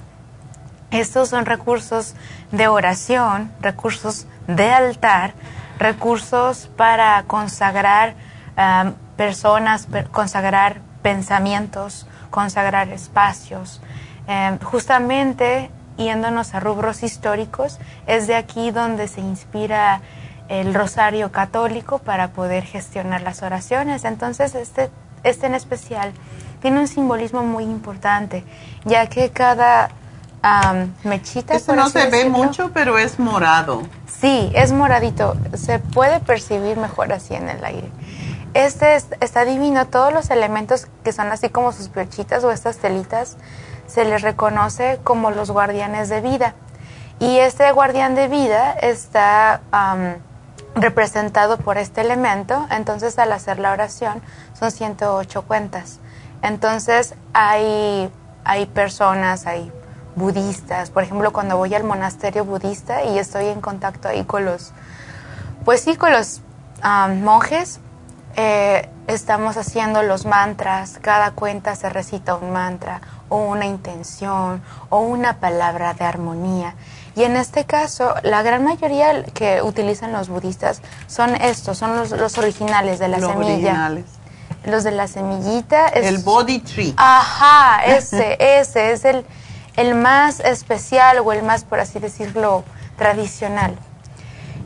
Estos son recursos de oración, recursos de altar, recursos para consagrar um, personas, consagrar pensamientos, consagrar espacios. Em, justamente yéndonos a rubros históricos, es de aquí donde se inspira el rosario católico para poder gestionar las oraciones. Entonces, este, este en especial tiene un simbolismo muy importante, ya que cada mechita... Esto no se ve mucho, pero es morado. Sí, es moradito. Se puede percibir mejor así en el aire. Este está divino, todos los elementos que son así como sus perchitas o estas telitas, se les reconoce como los guardianes de vida. Y este guardián de vida está representado por este elemento, entonces al hacer la oración son 108 cuentas. Entonces hay, hay personas, hay budistas, por ejemplo, cuando voy al monasterio budista y estoy en contacto ahí con los, pues sí, con los monjes, eh, estamos haciendo los mantras, cada cuenta se recita un mantra o una intención o una palabra de armonía. Y en este caso, la gran mayoría que utilizan los budistas son estos, son los, originales de la los semilla. Originales. Los de la semillita. el body tree. Ajá, ese, ese es el, el más especial o el más, por así decirlo, tradicional.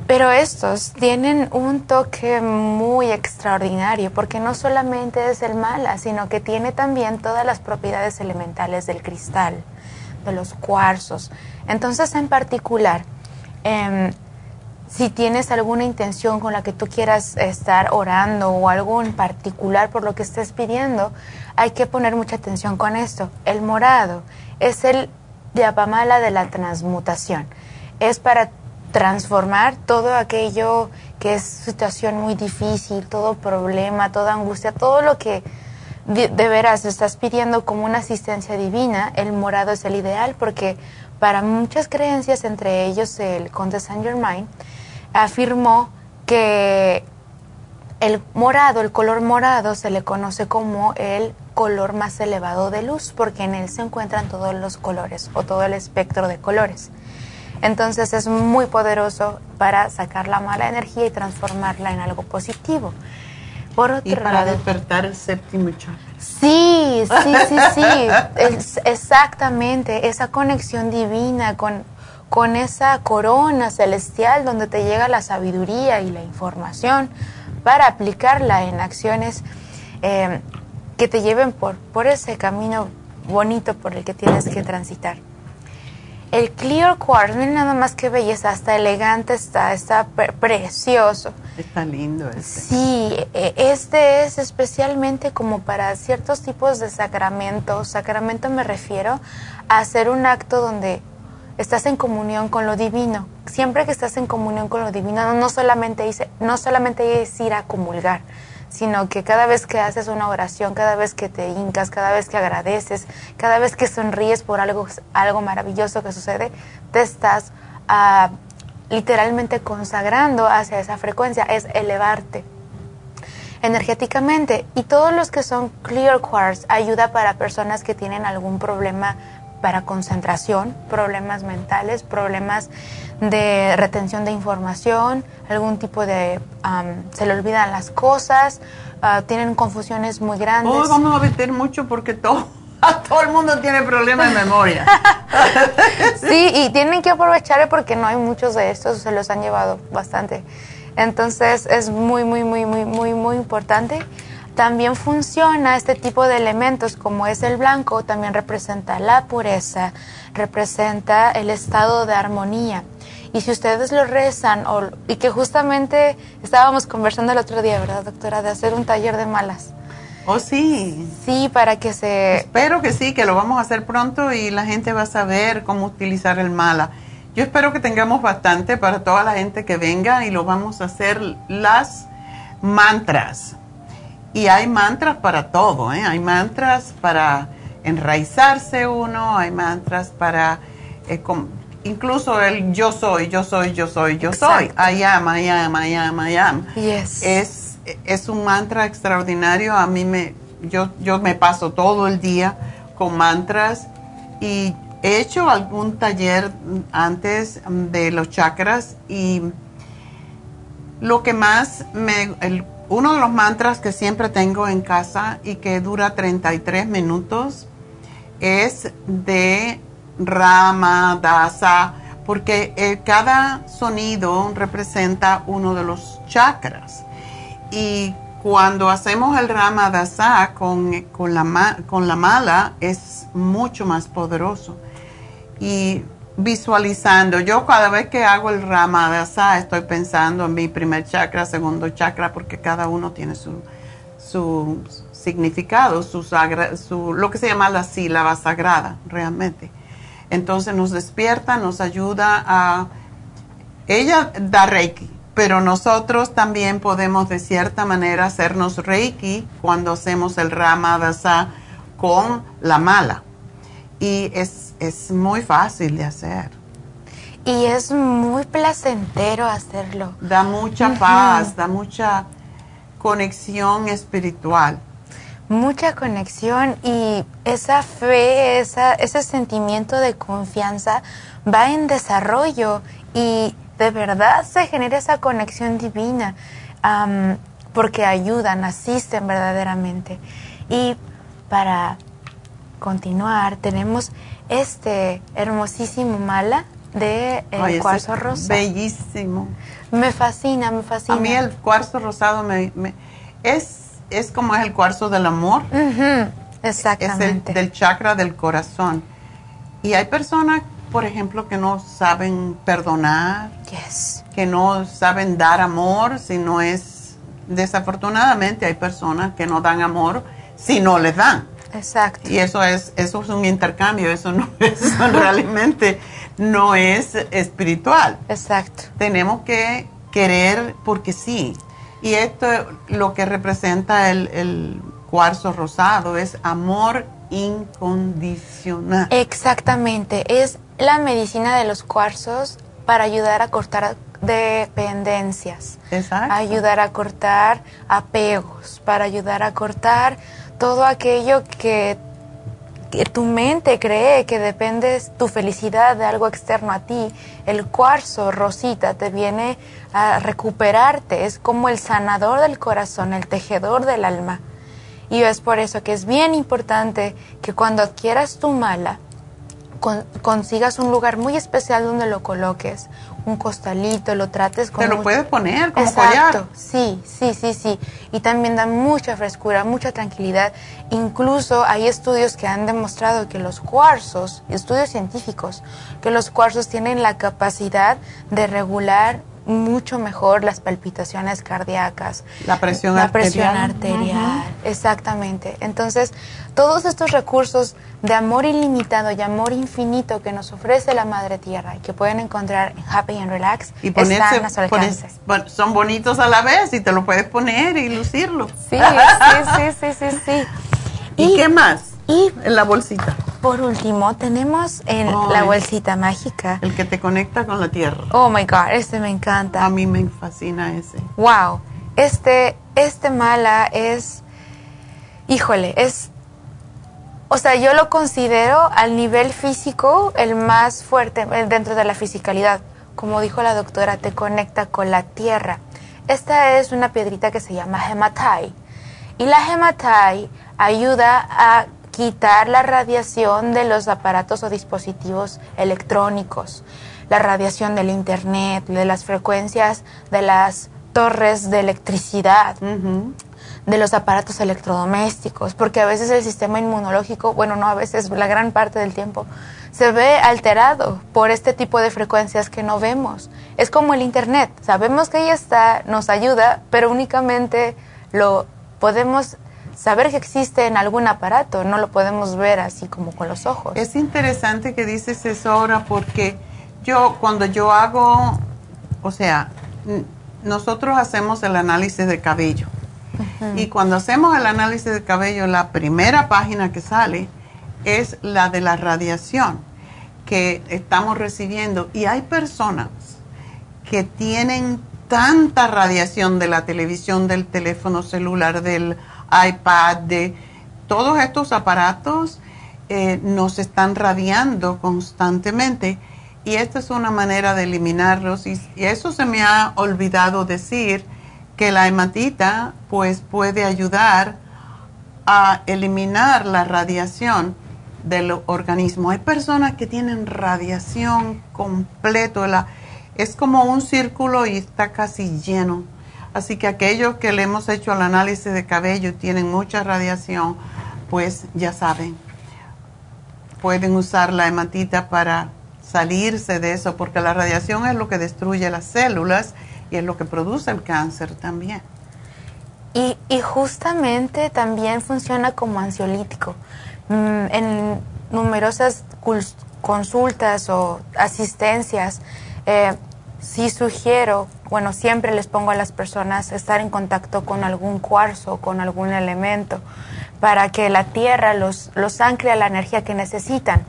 Pero estos tienen un toque muy extraordinario porque no solamente es el mala, sino que tiene también todas las propiedades elementales del cristal, de los cuarzos. Entonces, en particular, em, si tienes alguna intención con la que tú quieras estar orando o algo en particular por lo que estés pidiendo, hay que poner mucha atención con esto. El morado es el yapamala de la transmutación. Es para transformar todo aquello que es situación muy difícil, todo problema, toda angustia, todo lo que de, veras estás pidiendo como una asistencia divina, el morado es el ideal porque para muchas creencias, entre ellos el conde Saint Germain, afirmó que el morado, el color morado, se le conoce como el color más elevado de luz, porque en él se encuentran todos los colores o todo el espectro de colores. Entonces es muy poderoso para sacar la mala energía y transformarla en algo positivo. Por otro y para despertar el séptimo chakra. Sí, sí, sí, sí. exactamente. Esa conexión divina con con esa corona celestial donde te llega la sabiduría y la información para aplicarla en acciones eh, que te lleven por, por ese camino bonito por el que tienes que transitar. El clear quartz, miren nada más que belleza, está elegante, está, está precioso. Está lindo este. Sí, e, este es especialmente como para ciertos tipos de sacramentos. Sacramento me refiero a hacer un acto donde estás en comunión con lo divino. Siempre que estás en comunión con lo divino, no solamente, no solamente es ir a comulgar, sino que cada vez que haces una oración, cada vez que te hincas, cada vez que agradeces, cada vez que sonríes por algo, algo maravilloso que sucede, te estás ah, literalmente consagrando hacia esa frecuencia, es elevarte energéticamente. Y todos los que son clear quartz ayuda para personas que tienen algún problema para concentración, problemas mentales, problemas de retención de información, algún tipo de... se le olvidan las cosas, ah, tienen confusiones muy grandes. Hoy vamos a meter mucho porque todo, todo el mundo tiene problemas de memoria. sí, y tienen que aprovechar porque no hay muchos de estos, se los han llevado bastante. Entonces es muy, muy, muy, muy, muy, muy importante. También funciona este tipo de elementos como es el blanco, también representa la pureza, representa el estado de armonía. Y si ustedes lo rezan, y que justamente estábamos conversando el otro día, ¿verdad, doctora? De hacer un taller de malas. Oh, sí. Sí, para que se... Espero que sí, que lo vamos a hacer pronto y la gente va a saber cómo utilizar el mala. Yo espero que tengamos bastante para toda la gente que venga y lo vamos a hacer las mantras. Y hay mantras para todo, ¿eh? Hay mantras para enraizarse uno, hay mantras para, eh, incluso el yo soy, yo soy, yo soy, yo soy. I am, I am, I am, I am. Yes. Es, es un mantra extraordinario. A mí me, yo, yo me paso todo el día con mantras y he hecho algún taller antes de los chakras y lo que más me, el uno de los mantras que siempre tengo en casa y que dura 33 minutos es de Rama Dasa, porque eh, cada sonido representa uno de los chakras. Y cuando hacemos el Rama Dasa con, con, la, con la mala es mucho más poderoso. Y visualizando. Yo cada vez que hago el Ramadasa estoy pensando en mi primer chakra, segundo chakra, porque cada uno tiene su, su significado, su, lo que se llama la sílaba sagrada, realmente. Entonces nos despierta, nos ayuda a... Ella da Reiki, pero nosotros también podemos de cierta manera hacernos Reiki cuando hacemos el Ramadasa con la mala. Y es es muy fácil de hacer. Y es muy placentero hacerlo. Da mucha paz, da mucha conexión espiritual. Mucha conexión y esa fe, esa, ese sentimiento de confianza va en desarrollo y de verdad se genera esa conexión divina porque ayudan, asisten verdaderamente. Y para continuar tenemos este hermosísimo mala de el cuarzo rosado. Bellísimo. Me fascina, me fascina. A mí el cuarzo rosado me, es, es como es el cuarzo del amor. Exactamente. Es el del chakra del corazón. Y hay personas, por ejemplo, que no saben perdonar. Yes. que no saben dar amor si no es, desafortunadamente hay personas que no dan amor si no les dan. Exacto. Y eso es, eso es un intercambio, eso no eso realmente no es espiritual. Exacto. Tenemos que querer porque sí. Y esto lo que representa el, el cuarzo rosado es amor incondicional. Exactamente, es la medicina de los cuarzos para ayudar a cortar dependencias, Exacto. ayudar a cortar apegos, para ayudar a cortar todo aquello que, tu mente cree que depende tu felicidad de algo externo a ti. El cuarzo rosita te viene a recuperarte, es como el sanador del corazón, el tejedor del alma. Y es por eso que es bien importante que cuando adquieras tu mala, con- consigas un lugar muy especial donde lo coloques, un costalito, lo trates con... Te lo puedes poner como Exacto, collar. sí, sí, sí, sí. Y también da mucha frescura, mucha tranquilidad. Incluso hay estudios que han demostrado que los cuarzos, estudios científicos, que los cuarzos tienen la capacidad de regular mucho mejor las palpitaciones cardíacas, La presión la presión arterial. arterial, exactamente. Entonces, todos estos recursos de amor ilimitado y amor infinito que nos ofrece la Madre Tierra y que pueden encontrar en Happy and Relax Y ponerse, están a su alcance. son bonitos a la vez y te lo puedes poner y lucirlo. Sí, sí, sí, sí, sí, sí. ¿Y, qué más? Y en la bolsita. Por último, tenemos en la bolsita mágica. El que te conecta con la tierra. Oh my God, este me encanta. A mí me fascina ese. Wow, este, este mala es, híjole, es, o sea, yo lo considero al nivel físico el más fuerte dentro de la fisicalidad. Como dijo la doctora, te conecta con la tierra. Esta es una piedrita que se llama hematite. Y la hematite ayuda a quitar la radiación de los aparatos o dispositivos electrónicos, la radiación del internet, de las frecuencias de las torres de electricidad, de los aparatos electrodomésticos, porque a veces el sistema inmunológico, bueno, no a veces, la gran parte del tiempo, se ve alterado por este tipo de frecuencias que no vemos. Es como el Internet, sabemos que ahí está, nos ayuda, pero únicamente lo podemos saber que existe en algún aparato, no lo podemos ver así como con los ojos. Es interesante que dices eso ahora porque yo cuando yo hago, o sea, nosotros hacemos el análisis de cabello. Y cuando hacemos el análisis de cabello, la primera página que sale es la de la radiación que estamos recibiendo. Y hay personas que tienen tanta radiación de la televisión, del teléfono celular, del iPad, de todos estos aparatos, eh, nos están radiando constantemente. Y esta es una manera de eliminarlos. Y, y eso se me ha olvidado decir que la hematita pues puede ayudar a eliminar la radiación del organismo. Hay personas que tienen radiación completo, la, es como un círculo y está casi lleno. Así que aquellos que le hemos hecho el análisis de cabello y tienen mucha radiación, pues ya saben, pueden usar la hematita para salirse de eso, porque la radiación es lo que destruye las células y es lo que produce el cáncer también. Y, justamente también funciona como ansiolítico. Mm, en numerosas consultas o asistencias, eh, sí sugiero, bueno, siempre les pongo a las personas estar en contacto con algún cuarzo, con algún elemento, para que la tierra los, los ancle a la energía que necesitan.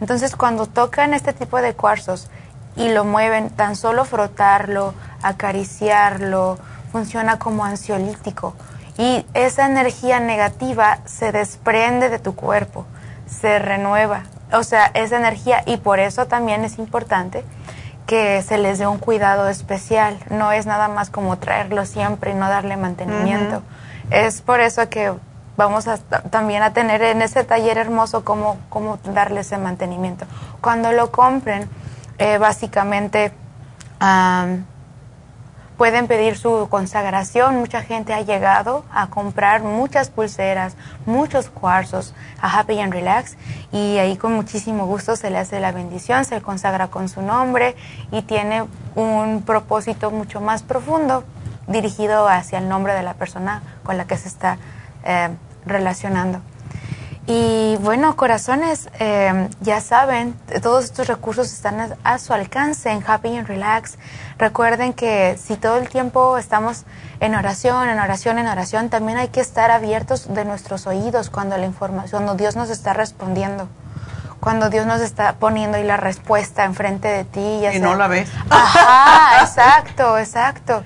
Entonces, cuando tocan este tipo de cuarzos y lo mueven, tan solo frotarlo, acariciarlo, funciona como ansiolítico. Y esa energía negativa se desprende de tu cuerpo, se renueva. O sea, esa energía, y por eso también es importante que se les dé un cuidado especial. No es nada más como traerlo siempre y no darle mantenimiento. Es por eso que vamos a, también a tener en ese taller hermoso cómo, cómo darle ese mantenimiento. Cuando lo compren, eh, básicamente am, pueden pedir su consagración. Mucha gente ha llegado a comprar muchas pulseras, muchos cuarzos a Happy and Relax y ahí con muchísimo gusto se le hace la bendición, se consagra con su nombre y tiene un propósito mucho más profundo dirigido hacia el nombre de la persona con la que se está eh, relacionando. Y bueno, corazones, eh, ya saben, todos estos recursos están a, su alcance en Happy and Relax. Recuerden que si todo el tiempo estamos en oración, en oración, en oración, también hay que estar abiertos de nuestros oídos cuando la información, cuando Dios nos está respondiendo, cuando Dios nos está poniendo ahí la respuesta enfrente de ti. y no la ves. Ajá, exacto, exacto.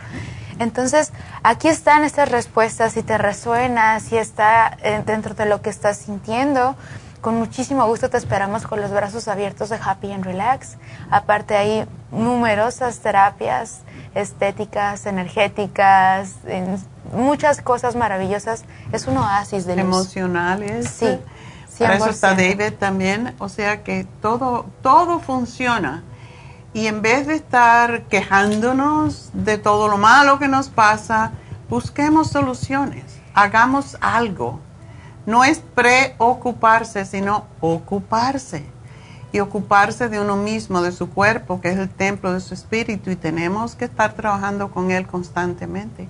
Entonces, aquí están estas respuestas, si te resuena, si está eh, dentro de lo que estás sintiendo. Con muchísimo gusto te esperamos con los brazos abiertos de Happy and Relax. Aparte hay numerosas terapias estéticas, energéticas, muchas cosas maravillosas. Es un oasis de luz. Emocionales. Sí. Para eso está David también. O sea que todo, todo funciona y en vez de estar quejándonos de todo lo malo que nos pasa, busquemos soluciones, hagamos algo. No es preocuparse, sino ocuparse. Y ocuparse de uno mismo, de su cuerpo, que es el templo de su espíritu, y tenemos que estar trabajando con él constantemente.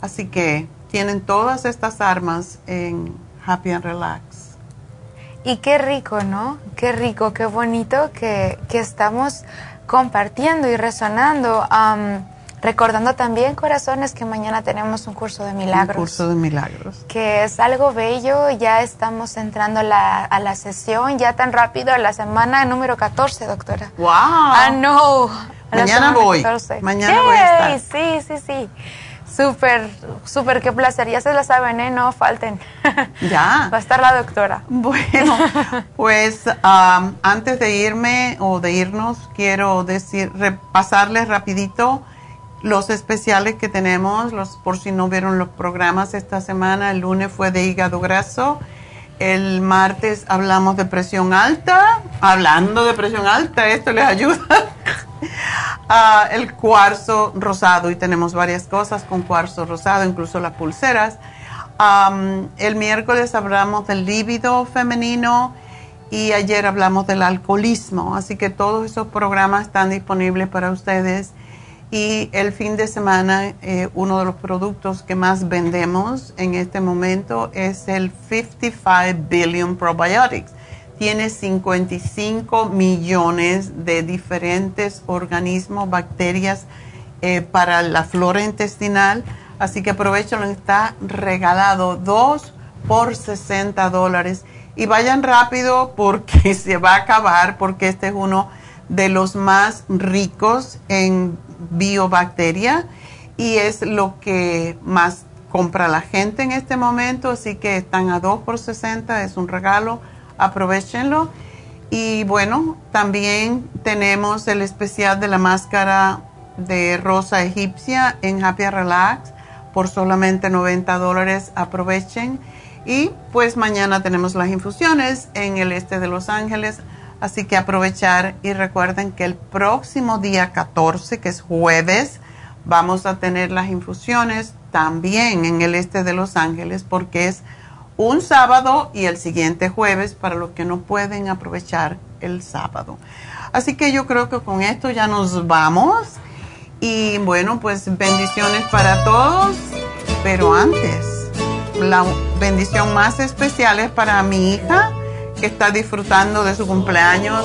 Así que tienen todas estas armas en Happy and Relax. Y qué rico, ¿no? Qué rico, qué bonito que, que estamos compartiendo y resonando. recordando también, corazones, que mañana tenemos un curso de milagros. Un curso de milagros. Que es algo bello. Ya estamos entrando a la sesión, ya tan rápido, a la semana número 14, doctora. ¡Wow! Ah, no. Mañana voy. Mañana voy a estar. Sí, sí, sí. Súper, súper, qué placer. Ya se la saben, ¿eh? No falten. Ya. Va a estar la doctora. Bueno, pues um, antes de irme o de irnos, quiero decir, repasarles rapidito los especiales que tenemos, los por si no vieron los programas esta semana. El lunes fue de hígado graso. El martes hablamos de presión alta. Hablando de presión alta, esto les ayuda. Ah, el cuarzo rosado y tenemos varias cosas con cuarzo rosado, incluso las pulseras. el miércoles hablamos del líbido femenino y ayer hablamos del alcoholismo, así que todos esos programas están disponibles para ustedes. Y el fin de semana, eh, uno de los productos que más vendemos en este momento es el 55 Billion Probiotics tiene 55 millones de diferentes organismos, bacterias eh, para la flora intestinal. Así que aprovechenlo, está regalado 2 por 60 dólares. Y vayan rápido porque se va a acabar, porque este es uno de los más ricos en biobacteria y es lo que más compra la gente en este momento. Así que están a 2 por 60, es un regalo aprovechenlo. Y bueno, también tenemos el especial de la máscara de rosa egipcia en Happy Relax por solamente 90 dólares. Aprovechen. Y pues mañana tenemos las infusiones en el este de Los Ángeles. Así que aprovechar y recuerden que el próximo día 14, que es jueves, vamos a tener las infusiones también en el este de Los Ángeles porque es un sábado y el siguiente jueves para los que no pueden aprovechar el sábado. Así que yo creo que con esto ya nos vamos. Y bueno, pues bendiciones para todos. Pero antes, la bendición más especial es para mi hija que está disfrutando de su cumpleaños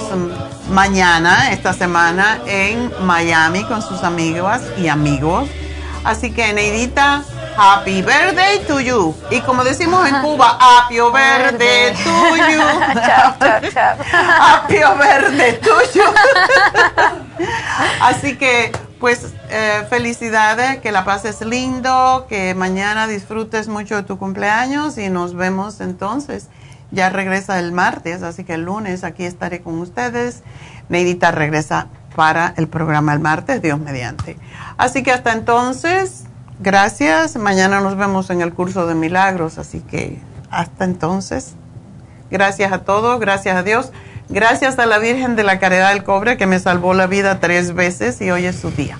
mañana, esta semana, en Miami con sus amigas y amigos. Así que, Neidita, Happy birthday to you. Y como decimos en Cuba, happy birthday to you. Happy birthday to you. Así que, pues, eh, felicidades, que la pases lindo, que mañana disfrutes mucho de tu cumpleaños y nos vemos entonces. Ya regresa el martes, así que el lunes aquí estaré con ustedes. Neidita regresa para el programa el martes, Dios mediante. Así que hasta entonces, Gracias. Mañana nos vemos en el curso de milagros, así que hasta entonces. Gracias a todos, gracias a Dios. Gracias a la Virgen de la Caridad del Cobre que me salvó la vida tres veces y hoy es su día.